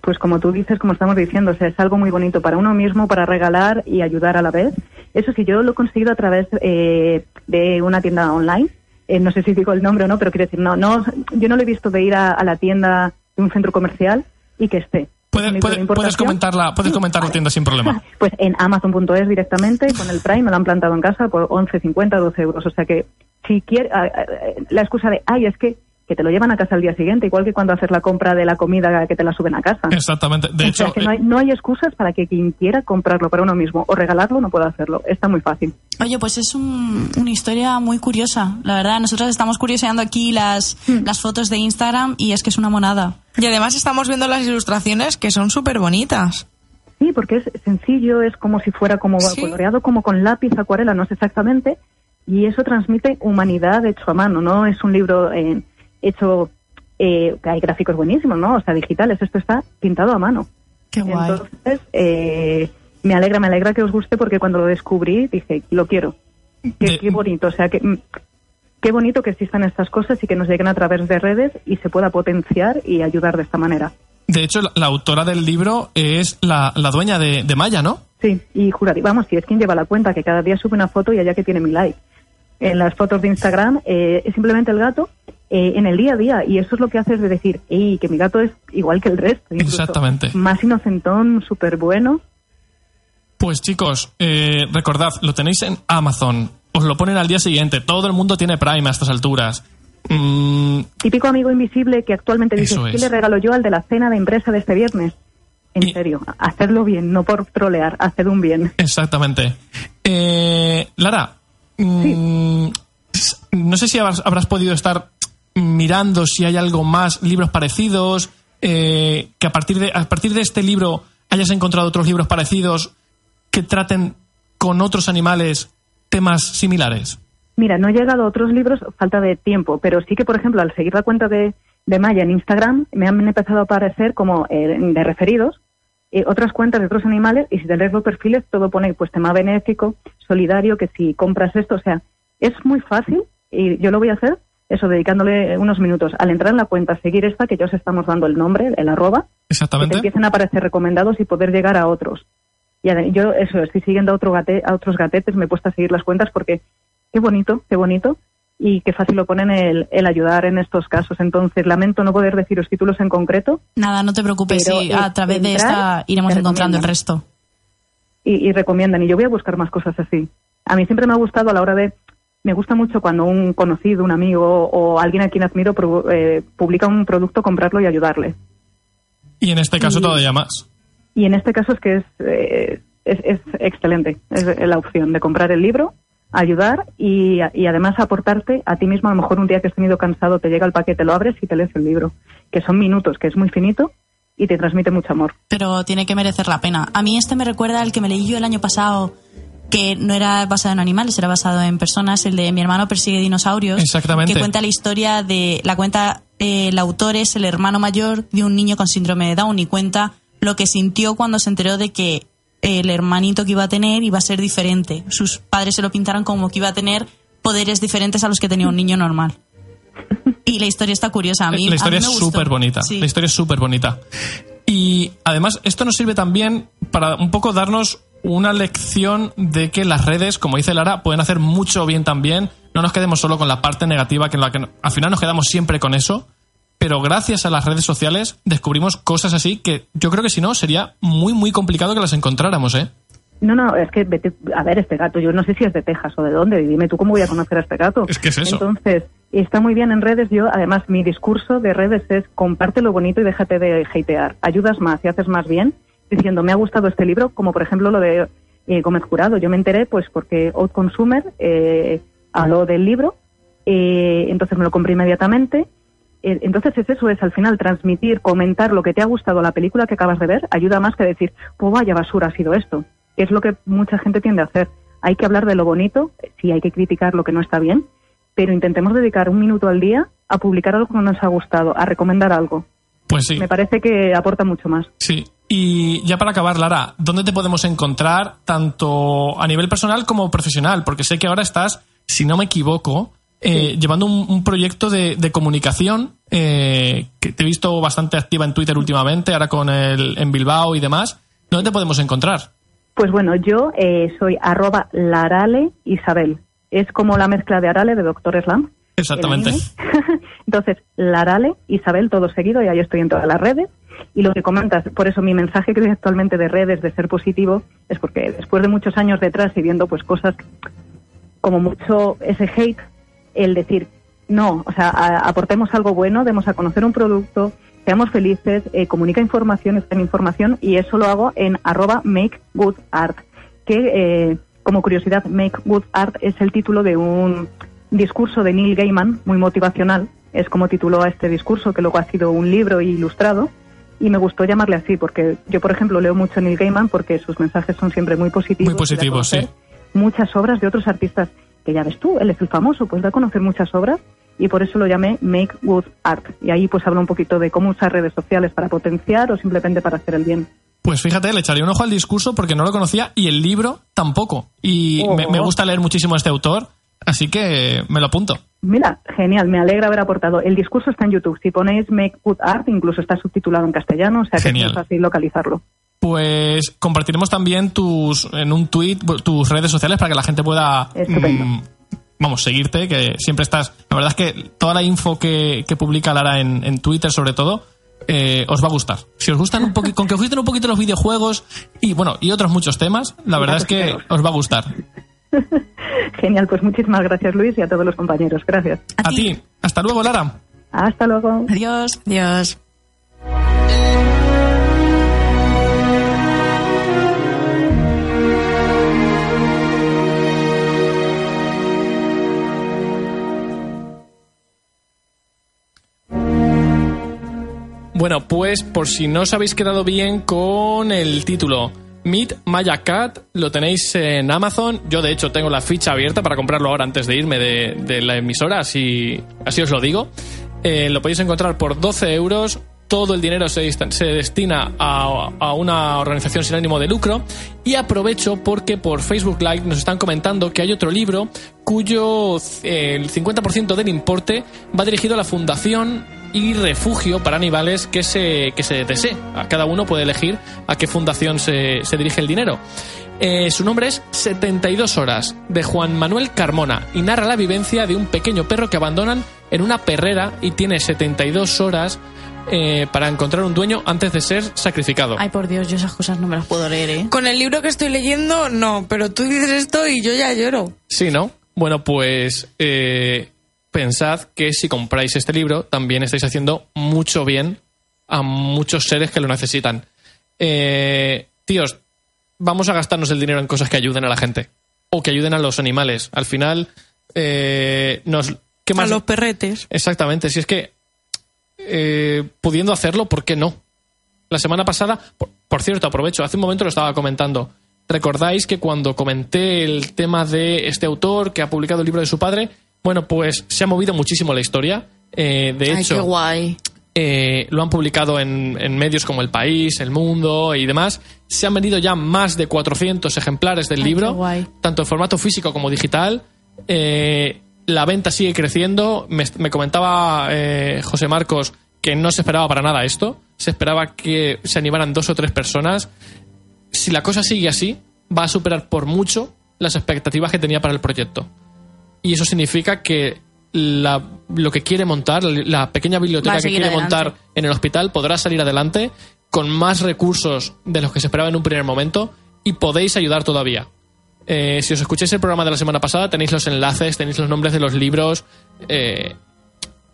Pues como tú dices, como estamos diciendo, es algo muy bonito para uno mismo, para regalar y ayudar a la vez. Eso sí, yo lo he conseguido a través eh, de una tienda online. Eh, no sé si digo el nombre o no, pero quiero decir, no, no, yo no lo he visto de ir a, a la tienda de un centro comercial y que esté. Puedes importación. comentar la, puedes comentar la tienda sin problema. Pues en Amazon.es directamente, con el Prime, me lo han plantado en casa por 11,50, 12 euros. O sea que, si quiere, la excusa de, ay, es que, que te lo llevan a casa al día siguiente, igual que cuando haces la compra de la comida que te la suben a casa. Exactamente. De o hecho, sea que no hay, no hay excusas para que quien quiera comprarlo para uno mismo o regalarlo no pueda hacerlo. Está muy fácil. Oye, pues es un- una historia muy curiosa, la verdad. Nosotros estamos curioseando aquí las, las fotos de Instagram y es que es una monada. Y además estamos viendo las ilustraciones que son súper bonitas. Sí, porque es sencillo, es como si fuera como Sí. coloreado, como con lápiz, acuarela, no sé exactamente, y eso transmite humanidad hecho a mano, no es un libro eh, hecho, eh, que hay gráficos buenísimos, ¿no? O sea, digitales, esto está pintado a mano. Qué guay. Entonces, eh, me alegra, me alegra que os guste porque cuando lo descubrí dije, lo quiero. Qué, De- qué bonito, o sea, que, qué bonito que existan estas cosas y que nos lleguen a través de redes y se pueda potenciar y ayudar de esta manera. de hecho, la, la autora del libro es la, la dueña de, de Maya, ¿no? Sí, y jurar, vamos, si es quien lleva la cuenta, que cada día sube una foto y allá que tiene mi like. En las fotos de Instagram eh, es simplemente el gato eh, en el día a día y eso es lo que hace es de decir, que mi gato es igual que el resto. Exactamente. Más inocentón, súper bueno. Pues chicos, eh, recordad, lo tenéis en Amazon. Os lo ponen al día siguiente. Todo el mundo tiene Prime a estas alturas. Mm, Típico amigo invisible que actualmente dice, ¿qué le regalo yo al de la cena de empresa de este viernes? En Y- serio, hacedlo bien, no por trolear, haced un bien. exactamente. Eh, Lara, mm, no sé si habrás, habrás podido estar mirando si hay algo más, libros parecidos, eh, que a partir, de, a partir de este libro hayas encontrado otros libros parecidos que traten con otros animales temas similares. Mira, no he llegado a otros libros, falta de tiempo, pero sí que, por ejemplo, al seguir la cuenta de, de Maya en Instagram, me han empezado a aparecer como eh, de referidos eh, otras cuentas de otros animales y si te lees los perfiles todo pone pues tema benéfico, solidario, que si compras esto, o sea, es muy fácil y yo lo voy a hacer eso, dedicándole unos minutos. Al entrar en la cuenta, seguir esta, que ya os estamos dando el nombre, el arroba, que te Exactamente. empiecen a aparecer recomendados y poder llegar a otros. Y yo, eso, estoy siguiendo a, otro gate, a otros gatetes, me he puesto a seguir las cuentas porque qué bonito, qué bonito y qué fácil lo ponen el, el ayudar en estos casos. Entonces, lamento no poder deciros títulos en concreto Nada, no te preocupes, sí, a través de esta iremos encontrando el resto. y, y recomiendan. Y yo voy a buscar más cosas así. A mí siempre me ha gustado a la hora de... Me gusta mucho cuando un conocido, un amigo o alguien a quien admiro pro- eh, publica un producto, comprarlo y ayudarle. Y en este caso Y- todavía más. Y en este caso es que es, eh, es, es excelente. Es la opción de comprar el libro, ayudar y, y además aportarte a ti mismo. A lo mejor un día que has tenido cansado te llega el paquete, lo abres y te lees el libro. Que son minutos, que es muy finito y te transmite mucho amor. pero tiene que merecer la pena. A mí este me recuerda al que me leí yo el año pasado, que no era basado en animales, era basado en personas, el de Mi hermano persigue dinosaurios. Exactamente. Que cuenta la historia de. La cuenta. eh, el autor es el hermano mayor de un niño con síndrome de Down y cuenta lo que sintió cuando se enteró de que el hermanito que iba a tener iba a ser diferente. Sus padres se lo pintaron como que iba a tener poderes diferentes a los que tenía un niño normal. Y la historia está curiosa. A mí, la historia a mí es me súper bonita. Sí. La historia es súper bonita. Y además, esto nos sirve también para un poco darnos una lección de que las redes, como dice Lara, pueden hacer mucho bien también. No nos quedemos solo con la parte negativa, que en la que al final nos quedamos siempre con eso. Pero gracias a las redes sociales descubrimos cosas así que yo creo que si no sería muy, muy complicado que las encontráramos, ¿eh? No, no, es que vete, a ver, este gato, yo no sé si es de Texas o de dónde, dime tú cómo voy a conocer a este gato. Es que es eso. Entonces, está muy bien en redes, yo, además, mi discurso de redes es comparte lo bonito y déjate de hatear. Ayudas más y haces más bien diciendo, me ha gustado este libro, como por ejemplo lo de eh, Gómez Jurado. Yo me enteré, pues, porque Out Consumer eh, habló del libro, eh, entonces me lo compré inmediatamente. Eh, Entonces es eso, es al final transmitir, comentar lo que te ha gustado la película que acabas de ver, ayuda más que decir, pues vaya basura ha sido esto, que es lo que mucha gente tiende a hacer. Hay que hablar de lo bonito, sí hay que criticar lo que no está bien, pero intentemos dedicar un minuto al día a publicar algo que nos ha gustado, a recomendar algo. Pues sí. Me parece que aporta mucho más. Sí. Y ya para acabar, Lara, ¿dónde te podemos encontrar tanto a nivel personal como profesional? Porque sé que ahora estás, si no me equivoco, eh, llevando un, un proyecto de, de comunicación eh, que te he visto bastante activa en Twitter últimamente, ahora con el en Bilbao y demás. ¿Dónde te podemos encontrar? Pues bueno, yo eh, soy arroba larale Isabel. Es como la mezcla de Arale de Doctor Slam. Exactamente. Entonces, Larale, Isabel, todo seguido, y ahí estoy en todas las redes. Y lo que comentas, por eso mi mensaje que doy actualmente de redes, de ser positivo, es porque después de muchos años detrás y viendo pues cosas como mucho ese hate, el decir, no, o sea, aportemos algo bueno, demos a conocer un producto, seamos felices, eh, comunica información, está en información, y eso lo hago en arroba make good art, que eh, como curiosidad, make good art es el título de un discurso de Neil Gaiman, muy motivacional, es como tituló a este discurso, que luego ha sido un libro ilustrado, y me gustó llamarle así, porque yo, por ejemplo, leo mucho Neil Gaiman porque sus mensajes son siempre muy positivos. Muy positivos, sí. Muchas obras de otros artistas, que ya ves tú, él es el famoso, pues da a conocer muchas obras, y por eso lo llamé Make Good Art. Y ahí pues habla un poquito de cómo usar redes sociales para potenciar o simplemente para hacer el bien. Pues fíjate, le echaré un ojo al discurso porque no lo conocía y el libro tampoco. Y Oh. me, me gusta leer muchísimo a este autor, así que me lo apunto. Mira, genial, me alegra haber aportado. El discurso está en YouTube. Si ponéis Make Good Art, incluso está subtitulado en castellano, o sea que Genial. es fácil localizarlo. Pues compartiremos también tus en un tweet tus redes sociales para que la gente pueda mm, vamos seguirte que siempre estás la verdad es que toda la info que, que publica Lara en, en Twitter sobre todo eh, os va a gustar si os gustan un poquito con que os gusten un poquito los videojuegos y bueno y otros muchos temas la verdad es que os va a gustar Genial, pues muchísimas gracias Luis y a todos los compañeros. Gracias. a ti hasta luego Lara Hasta luego. Adiós. Dios. Bueno, pues por si no os habéis quedado bien con el título Meet Maya Cat, lo tenéis en Amazon. Yo de hecho tengo la ficha abierta para comprarlo ahora antes de irme de, de la emisora, así, así os lo digo. Eh, lo podéis encontrar por 12 euros. todo el dinero se, destina a, a una organización sin ánimo de lucro. Y aprovecho porque por Facebook Live nos están comentando que hay otro libro cuyo eh, el 50% del importe va dirigido a la fundación y refugio para animales que se, que se desee. A cada uno puede elegir a qué fundación se, se dirige el dinero. Eh, su nombre es 72 horas, de Juan Manuel Carmona, y narra la vivencia de un pequeño perro que abandonan en una perrera y tiene 72 horas eh, para encontrar un dueño antes de ser sacrificado. Ay, por Dios, yo esas cosas no me las puedo leer, ¿eh? Con el libro que estoy leyendo, no, pero tú dices esto y yo ya lloro. Sí, ¿no? Bueno, pues eh, pensad que si compráis este libro también estáis haciendo mucho bien a muchos seres que lo necesitan. Eh, tíos, vamos a gastarnos el dinero en cosas que ayuden a la gente o que ayuden a los animales. Al final, eh, nos... ¿qué más? A los perretes. Exactamente, si es que eh, pudiendo hacerlo, ¿por qué no? La semana pasada, por, por cierto, aprovecho, hace un momento lo estaba comentando. ¿Recordáis que cuando comenté el tema de este autor que ha publicado el libro de su padre? Bueno, pues se ha movido muchísimo la historia. Eh, de Ay, hecho, qué guay. eh, lo han publicado en, en medios como El País, El Mundo y demás. Se han vendido ya más de 400 ejemplares del Ay, libro, tanto en formato físico como digital. Eh, la venta sigue creciendo. Me, me comentaba eh, José Marcos que no se esperaba para nada esto. Se esperaba que se animaran dos o tres personas. Si la cosa sigue así, va a superar por mucho las expectativas que tenía para el proyecto. Y eso significa que la- lo que quiere montar, la pequeña biblioteca que quiere adelante. montar en el hospital, podrá salir adelante con más recursos de los que se esperaba en un primer momento y podéis ayudar todavía. Eh, si os escucháis el programa de la semana pasada, tenéis los enlaces, tenéis los nombres de los libros. Eh,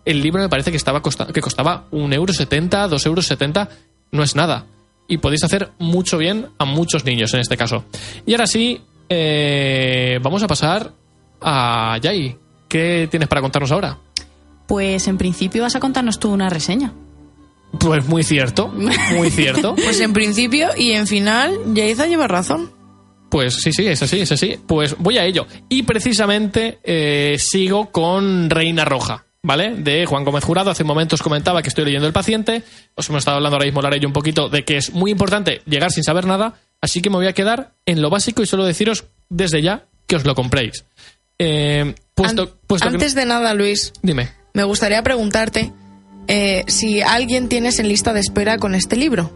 el libro me parece que, estaba costa- que costaba un euro setenta, dos euros setenta, no es nada. Y podéis hacer mucho bien a muchos niños en este caso. Y ahora sí, eh, vamos a pasar a Yai. ¿Qué tienes para contarnos ahora? Pues en principio vas a contarnos tú una reseña. Pues muy cierto, muy cierto. Pues en principio y en final, Yaiza lleva razón. Pues sí, sí, es así, es así. Pues voy a ello. Y precisamente eh, sigo con Reina Roja, ¿vale? De Juan Gómez Jurado. Hace momentos comentaba que estoy leyendo El Paciente. Os hemos estado hablando ahora mismo, Lara y yo, un poquito de que es muy importante llegar sin saber nada. Así que me voy a quedar en lo básico y solo deciros desde ya que os lo compréis. Eh, puesto, An- puesto que- Antes de nada, Luis, Dime. me gustaría preguntarte eh, si alguien tienes en lista de espera con este libro.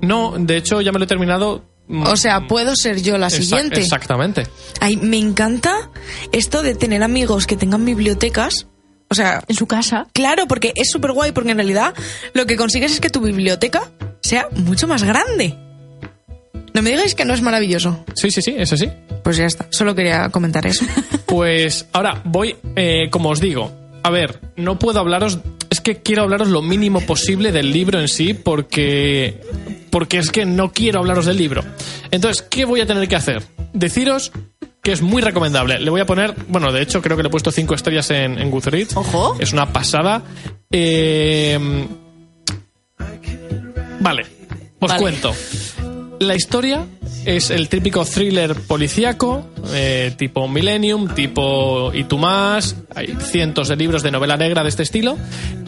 No, de hecho ya me lo he terminado. mm, O sea, puedo ser yo la exact- siguiente. Exactamente. Ay, me encanta esto de tener amigos que tengan bibliotecas. O sea, En su casa. claro, porque es súper guay, porque en realidad lo que consigues es que tu biblioteca sea mucho más grande. No me digáis que no es maravilloso. Sí, sí, sí, es así. Pues ya está, solo quería comentar eso. Pues ahora voy, eh, como os digo, a ver, no puedo hablaros, es que quiero hablaros lo mínimo posible del libro en sí, porque, porque es que no quiero hablaros del libro. Entonces, ¿qué voy a tener que hacer? Deciros que es muy recomendable. Le voy a poner, bueno, de hecho creo que le he puesto cinco estrellas en, en Goodreads. Ojo. Es una pasada. Eh, vale, os Vale. cuento. La historia es el típico thriller policíaco, eh, tipo Millennium, tipo Y tú más. Hay cientos de libros de novela negra de este estilo,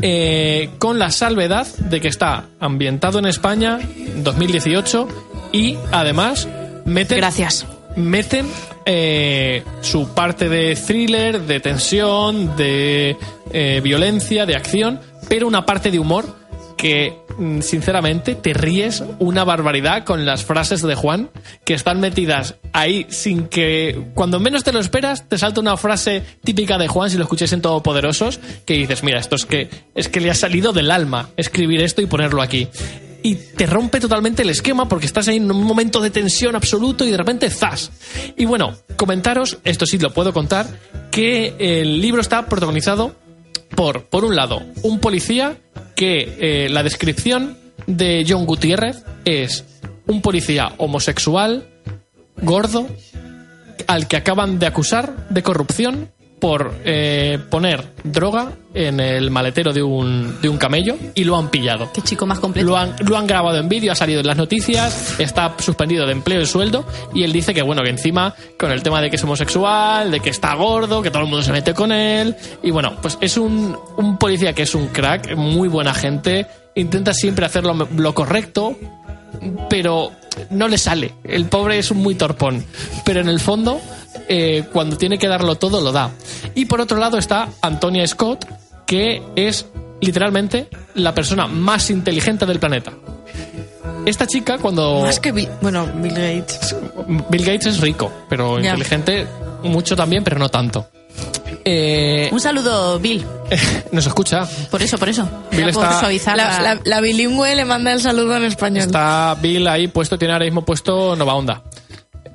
eh, con la salvedad de que está ambientado en España, 2018, y además meten, Gracias. meten eh, su parte de thriller, de tensión, de eh, violencia, de acción, pero una parte de humor que mm, sinceramente te ríes una barbaridad con las frases de Juan que están metidas ahí sin que cuando menos te lo esperas te salta una frase típica de Juan si lo escucháis en Todopoderosos que dices mira esto es que es que le ha salido del alma escribir esto y ponerlo aquí y te rompe totalmente el esquema porque estás ahí en un momento de tensión absoluto y de repente ¡zas! Y bueno, comentaros, esto sí lo puedo contar, que el libro está protagonizado por, por un lado, un policía que eh, la descripción de John Gutiérrez es un policía homosexual, gordo, al que acaban de acusar de corrupción por eh, poner droga en el maletero de un, de un camello y lo han pillado. Qué chico más completo. Lo han, lo han grabado en vídeo, ha salido en las noticias, está suspendido de empleo y sueldo y él dice que bueno, que encima con el tema de que es homosexual, de que está gordo, que todo el mundo se mete con él y bueno, pues es un, un policía que es un crack, muy buena gente intenta siempre hacer lo, lo correcto, pero no le sale. El pobre es un muy torpón. Pero en el fondo, eh, cuando tiene que darlo todo, lo da. Y por otro lado está Antonia Scott, que es literalmente la persona más inteligente del planeta. Esta chica, cuando. Más que Bill, bueno, Bill Gates. Bill Gates es rico, pero inteligente mucho también, pero no tanto. Eh, Un saludo, Bill. nos escucha. Por eso, por eso. Bill está- suavizar La, la- la- la bilingüe le manda el saludo en español. Está Bill ahí puesto, tiene ahora mismo puesto Nova Onda.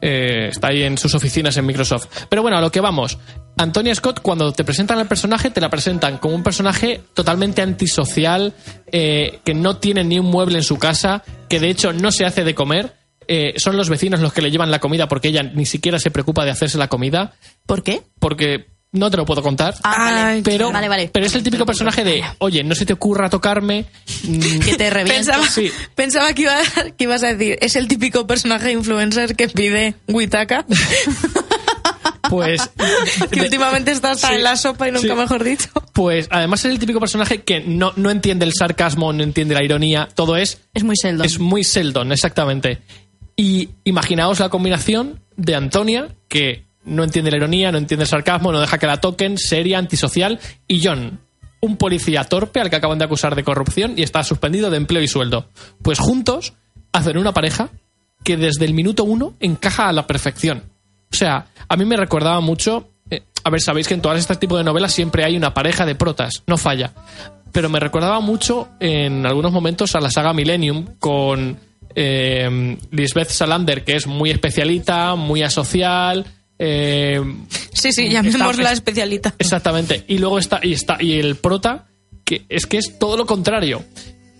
Eh, está ahí en sus oficinas en Microsoft. Pero bueno, a lo que vamos. Antonia Scott, cuando te presentan al personaje, te la presentan como un personaje totalmente antisocial, eh, que no tiene ni un mueble en su casa, que de hecho no se hace de comer. Eh, son los vecinos los que le llevan la comida porque ella ni siquiera se preocupa de hacerse la comida, ¿Por qué? porque no te lo puedo contar. Ah, pero, Vale, vale. pero es el típico personaje de, oye, no se te ocurra tocarme. mm, Que te reviento. Pensaba, Sí. pensaba que, iba, que ibas a decir, es el típico personaje influencer que pide Witaka, Pues que de- últimamente está hasta Sí. en la sopa y nunca Sí. mejor dicho. Pues además es el típico personaje que no, no entiende el sarcasmo, no entiende la ironía, todo es, Es muy Sheldon. es muy Sheldon, exactamente. Y imaginaos la combinación de Antonia, que no entiende la ironía, no entiende el sarcasmo, no deja que la toquen, seria, antisocial, y John, un policía torpe al que acaban de acusar de corrupción y está suspendido de empleo y sueldo. Pues juntos hacen una pareja que desde el minuto uno encaja a la perfección. O sea, a mí me recordaba mucho. eh, a ver, sabéis que en todas este tipo de novelas siempre hay una pareja de protas, no falla. Pero me recordaba mucho en algunos momentos a la saga Millennium con eh, Lisbeth Salander, que es muy especialita, muy asocial. Eh, Sí, sí, llamémosla Está- especialita. Exactamente. Y luego está y está y el prota que es que es todo lo contrario.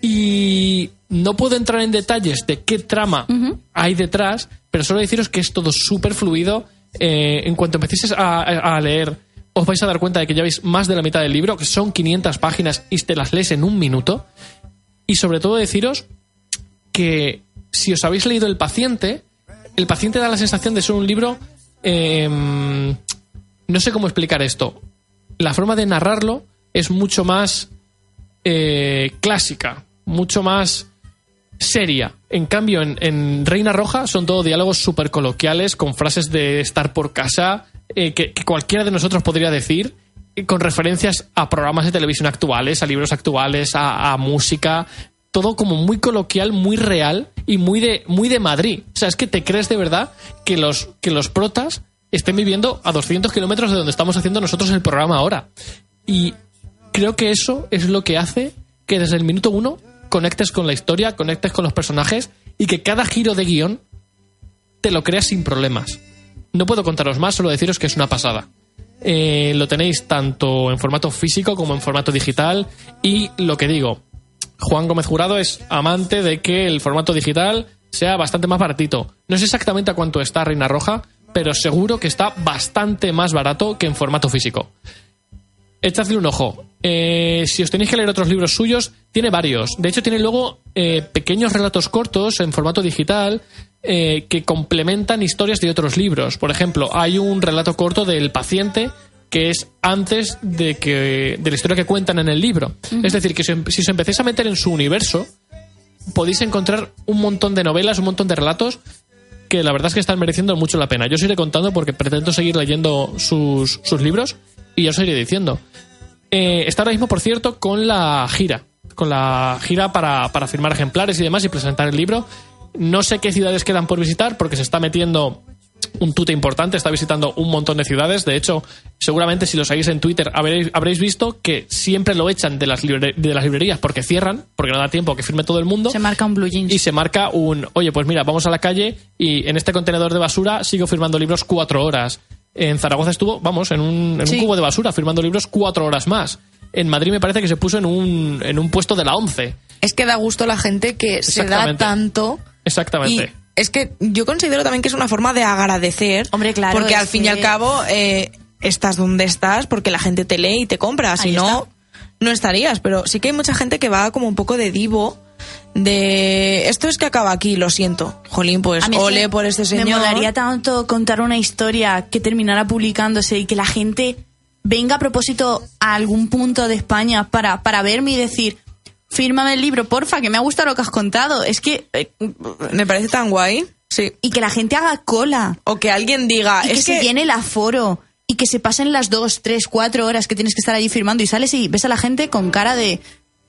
Y no puedo entrar en detalles de qué trama hay detrás, pero solo deciros que es todo súper fluido. Eh, en cuanto empecéis a, a- a leer, os vais a dar cuenta de que ya veis más de la mitad del libro, que son 500 páginas y te las lees en un minuto. Y sobre todo deciros que si os habéis leído El paciente, El paciente da la sensación de ser un libro... em, no sé cómo explicar esto. La forma de narrarlo es mucho más eh, clásica, mucho más seria. En cambio, en, Reina Roja son todo diálogos súper coloquiales, con frases de estar por casa, eh, que, cualquiera de nosotros podría decir, con referencias a programas de televisión actuales, a libros actuales, a música, todo como muy coloquial, muy real y muy de, muy de Madrid. O sea, es que te crees de verdad que los, que los protas estén viviendo a 200 kilómetros de donde estamos haciendo nosotros el programa ahora. Y creo que eso es lo que hace que desde el minuto uno conectes con la historia, conectes con los personajes y que cada giro de guion te lo creas sin problemas. No puedo contaros más, solo deciros que es una pasada. Eh, lo tenéis tanto en formato físico como en formato digital y lo que digo, Juan Gómez Jurado es amante de que el formato digital sea bastante más baratito. No sé exactamente a cuánto está Reina Roja, pero seguro que está bastante más barato que en formato físico. Echadle un ojo. Eh, si os tenéis que leer otros libros suyos, tiene varios. De hecho, tiene luego eh, pequeños relatos cortos en formato digital eh, que complementan historias de otros libros. Por ejemplo, hay un relato corto del paciente que es antes de que de la historia que cuentan en el libro. Es decir, que si, si os empecéis a meter en su universo, podéis encontrar un montón de novelas, un montón de relatos que la verdad es que están mereciendo mucho la pena. Yo os iré contando porque pretendo seguir leyendo sus, sus libros y ya os iré diciendo. Eh, está ahora mismo, por cierto, con la gira. Con la gira para, para firmar ejemplares y demás y presentar el libro. No sé qué ciudades quedan por visitar porque se está metiendo un tute importante, está visitando un montón de ciudades. De hecho, seguramente si lo seguís en Twitter habréis, habréis visto que siempre lo echan de las, libre- de las librerías porque cierran, porque no da tiempo a que firme todo el mundo Se marca un blue jeans. y se marca un, oye, pues mira, vamos a la calle y en este contenedor de basura sigo firmando libros cuatro horas. En Zaragoza estuvo, vamos, en un, en un cubo de basura firmando libros cuatro horas más. En Madrid me parece que se puso en un, en un puesto de la once. Es que da gusto la gente que se da tanto. Exactamente. Es que yo considero también que es una forma de agradecer. Hombre, claro, Porque al fin y al cabo eh, estás donde estás porque la gente te lee y te compra. Si Ahí no, está. no estarías. Pero sí que hay mucha gente que va como un poco de divo. De esto es que acaba aquí, lo siento. Jolín, pues ole que por este señor. Me molaría tanto contar una historia que terminara publicándose y que la gente venga a propósito a algún punto de España para, para verme y decir, fírmame el libro, porfa, que me ha gustado lo que has contado. Es que... eh, Me parece tan guay. Sí. y que la gente haga cola. O que alguien diga, y que es se que llene el aforo. Y que se pasen las dos, tres, cuatro horas que tienes que estar allí firmando y sales y ves a la gente con cara de...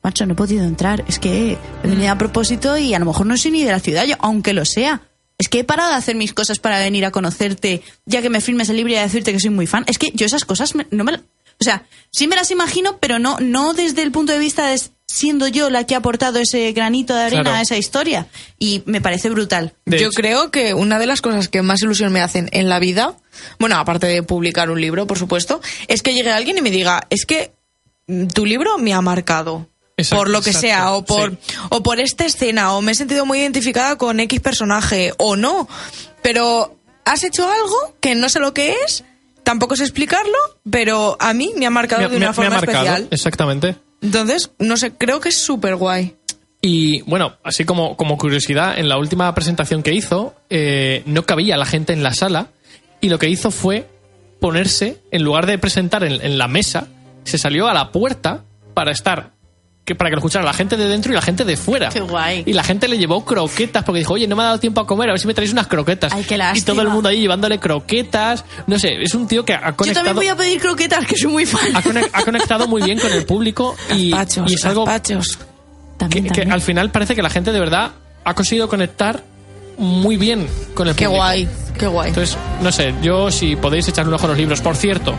Macho, no he podido entrar. Es que he venido a propósito y a lo mejor no soy ni de la ciudad, yo, aunque lo sea. Es que he parado de hacer mis cosas para venir a conocerte, ya que me firmes el libro y a decirte que soy muy fan. Es que yo esas cosas me- no me... O sea, sí me las imagino, pero no, no desde el punto de vista de siendo yo la que ha aportado ese granito de arena Claro. a esa historia. Y me parece brutal. De yo hecho- creo que una de las cosas que más ilusión me hacen en la vida, bueno, aparte de publicar un libro, por supuesto, es que llegue alguien y me diga, es que mm, tu libro me ha marcado. Exacto, por lo que exacto, sea, o por, sí. o por esta escena, o me he sentido muy identificada con X personaje, o no. Pero has hecho algo que no sé lo que es, tampoco sé explicarlo, pero a mí me ha marcado Me, de me- una me ha forma marcado, especial. exactamente. Entonces, no sé, creo que es súper guay. Y bueno, así como, como curiosidad, en la última presentación que hizo, eh, no cabía la gente en la sala y lo que hizo fue ponerse, en lugar de presentar en, en la mesa, se salió a la puerta para estar, que, para que lo escuchara la gente de dentro y la gente de fuera. Qué guay. Y la gente le llevó croquetas porque dijo, oye, no me ha dado tiempo a comer, a ver si me traéis unas croquetas. Ay, qué y lástima. todo el mundo ahí llevándole croquetas. No sé, es un tío que ha Yo conectado también voy a pedir croquetas, que soy muy fan. ha, conec- ha conectado muy bien con el público y, Gazpachos, y es algo gazpachos. También, que, al final parece que la gente de verdad ha conseguido conectar muy bien con el Qué público. guay, qué guay. Entonces, no sé, yo si podéis echarle un ojo a los libros. Por cierto,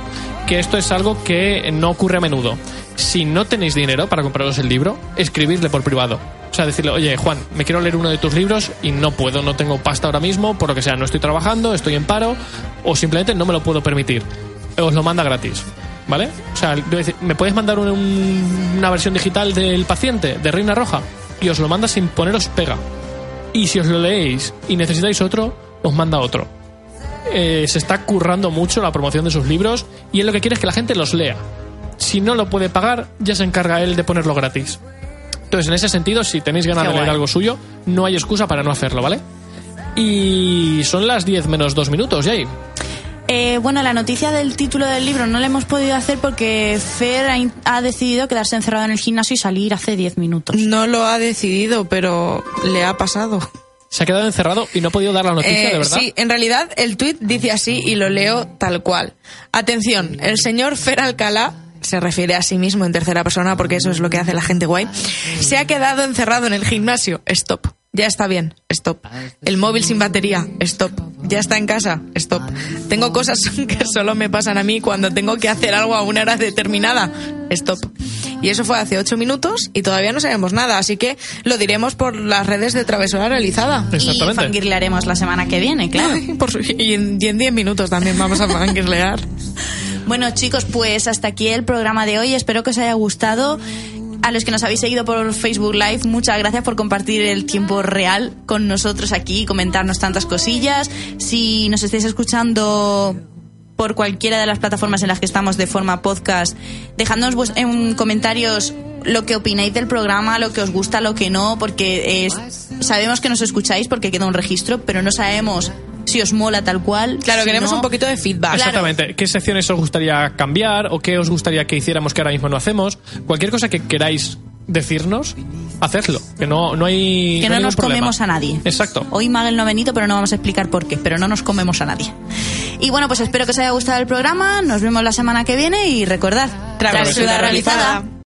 que esto es algo que no ocurre a menudo. Si no tenéis dinero para compraros el libro, escribirle por privado. O sea, decirle, oye, Juan, me quiero leer uno de tus libros y no puedo, no tengo pasta ahora mismo, por lo que sea, no estoy trabajando, estoy en paro, o simplemente no me lo puedo permitir. Os lo manda gratis. ¿Vale? O sea, ¿me puedes mandar un- un- una versión digital del paciente, de Reina Roja? Y os lo manda sin poneros pega. Y si os lo leéis y necesitáis otro, os manda otro. Eh, se está currando mucho la promoción de sus libros y él lo que quiere es que la gente los lea. Si no lo puede pagar, ya se encarga él de ponerlo gratis. Entonces, en ese sentido, si tenéis ganas Qué de leer guay. algo suyo, no hay excusa para no hacerlo, ¿vale? Y son las 10 menos 2 minutos, Jay. Eh, bueno, la noticia del título del libro no la hemos podido hacer porque Fer ha decidido quedarse encerrado en el gimnasio y salir hace 10 minutos. No lo ha decidido, pero le ha pasado. Se ha quedado encerrado y no ha podido dar la noticia, Eh, de verdad. Sí, en realidad el tuit dice así y lo leo tal cual. Atención, el señor Fer Alcalá se refiere a sí mismo en tercera persona porque eso es lo que hace la gente guay. Se ha quedado encerrado en el gimnasio. Stop. Ya está bien. Stop. El móvil sin batería. Stop. Ya está en casa. Stop. Tengo cosas que solo me pasan a mí cuando tengo que hacer algo a una hora determinada. Stop. Y eso fue hace ocho minutos y todavía no sabemos nada, así que lo diremos por las redes de Travesura Realizada. Y Exactamente. fangirlearemos la semana que viene, claro. Ay, por su- y en y en 10 minutos también vamos a fangirlear. Bueno, chicos, pues hasta aquí el programa de hoy. Espero que os haya gustado. A los que nos habéis seguido por Facebook Live, muchas gracias por compartir el tiempo real con nosotros aquí y comentarnos tantas cosillas. Si nos estáis escuchando por cualquiera de las plataformas en las que estamos de forma podcast, dejadnos en comentarios lo que opináis del programa, lo que os gusta, lo que no, porque sabemos que nos escucháis porque queda un registro, pero no sabemos si os mola tal cual. Claro, si queremos no- un poquito de feedback. Claro. Exactamente. ¿Qué secciones os gustaría cambiar o qué os gustaría que hiciéramos que ahora mismo no hacemos? Cualquier cosa que queráis decirnos, hacedlo. Que no, no hay. Que no, hay nos problema. comemos a nadie. Exacto. Hoy Magel no ha venido, pero no vamos a explicar por qué. Pero no nos comemos a nadie. Y bueno, pues espero que os haya gustado el programa. Nos vemos la semana que viene y recordad, Travesura realizada.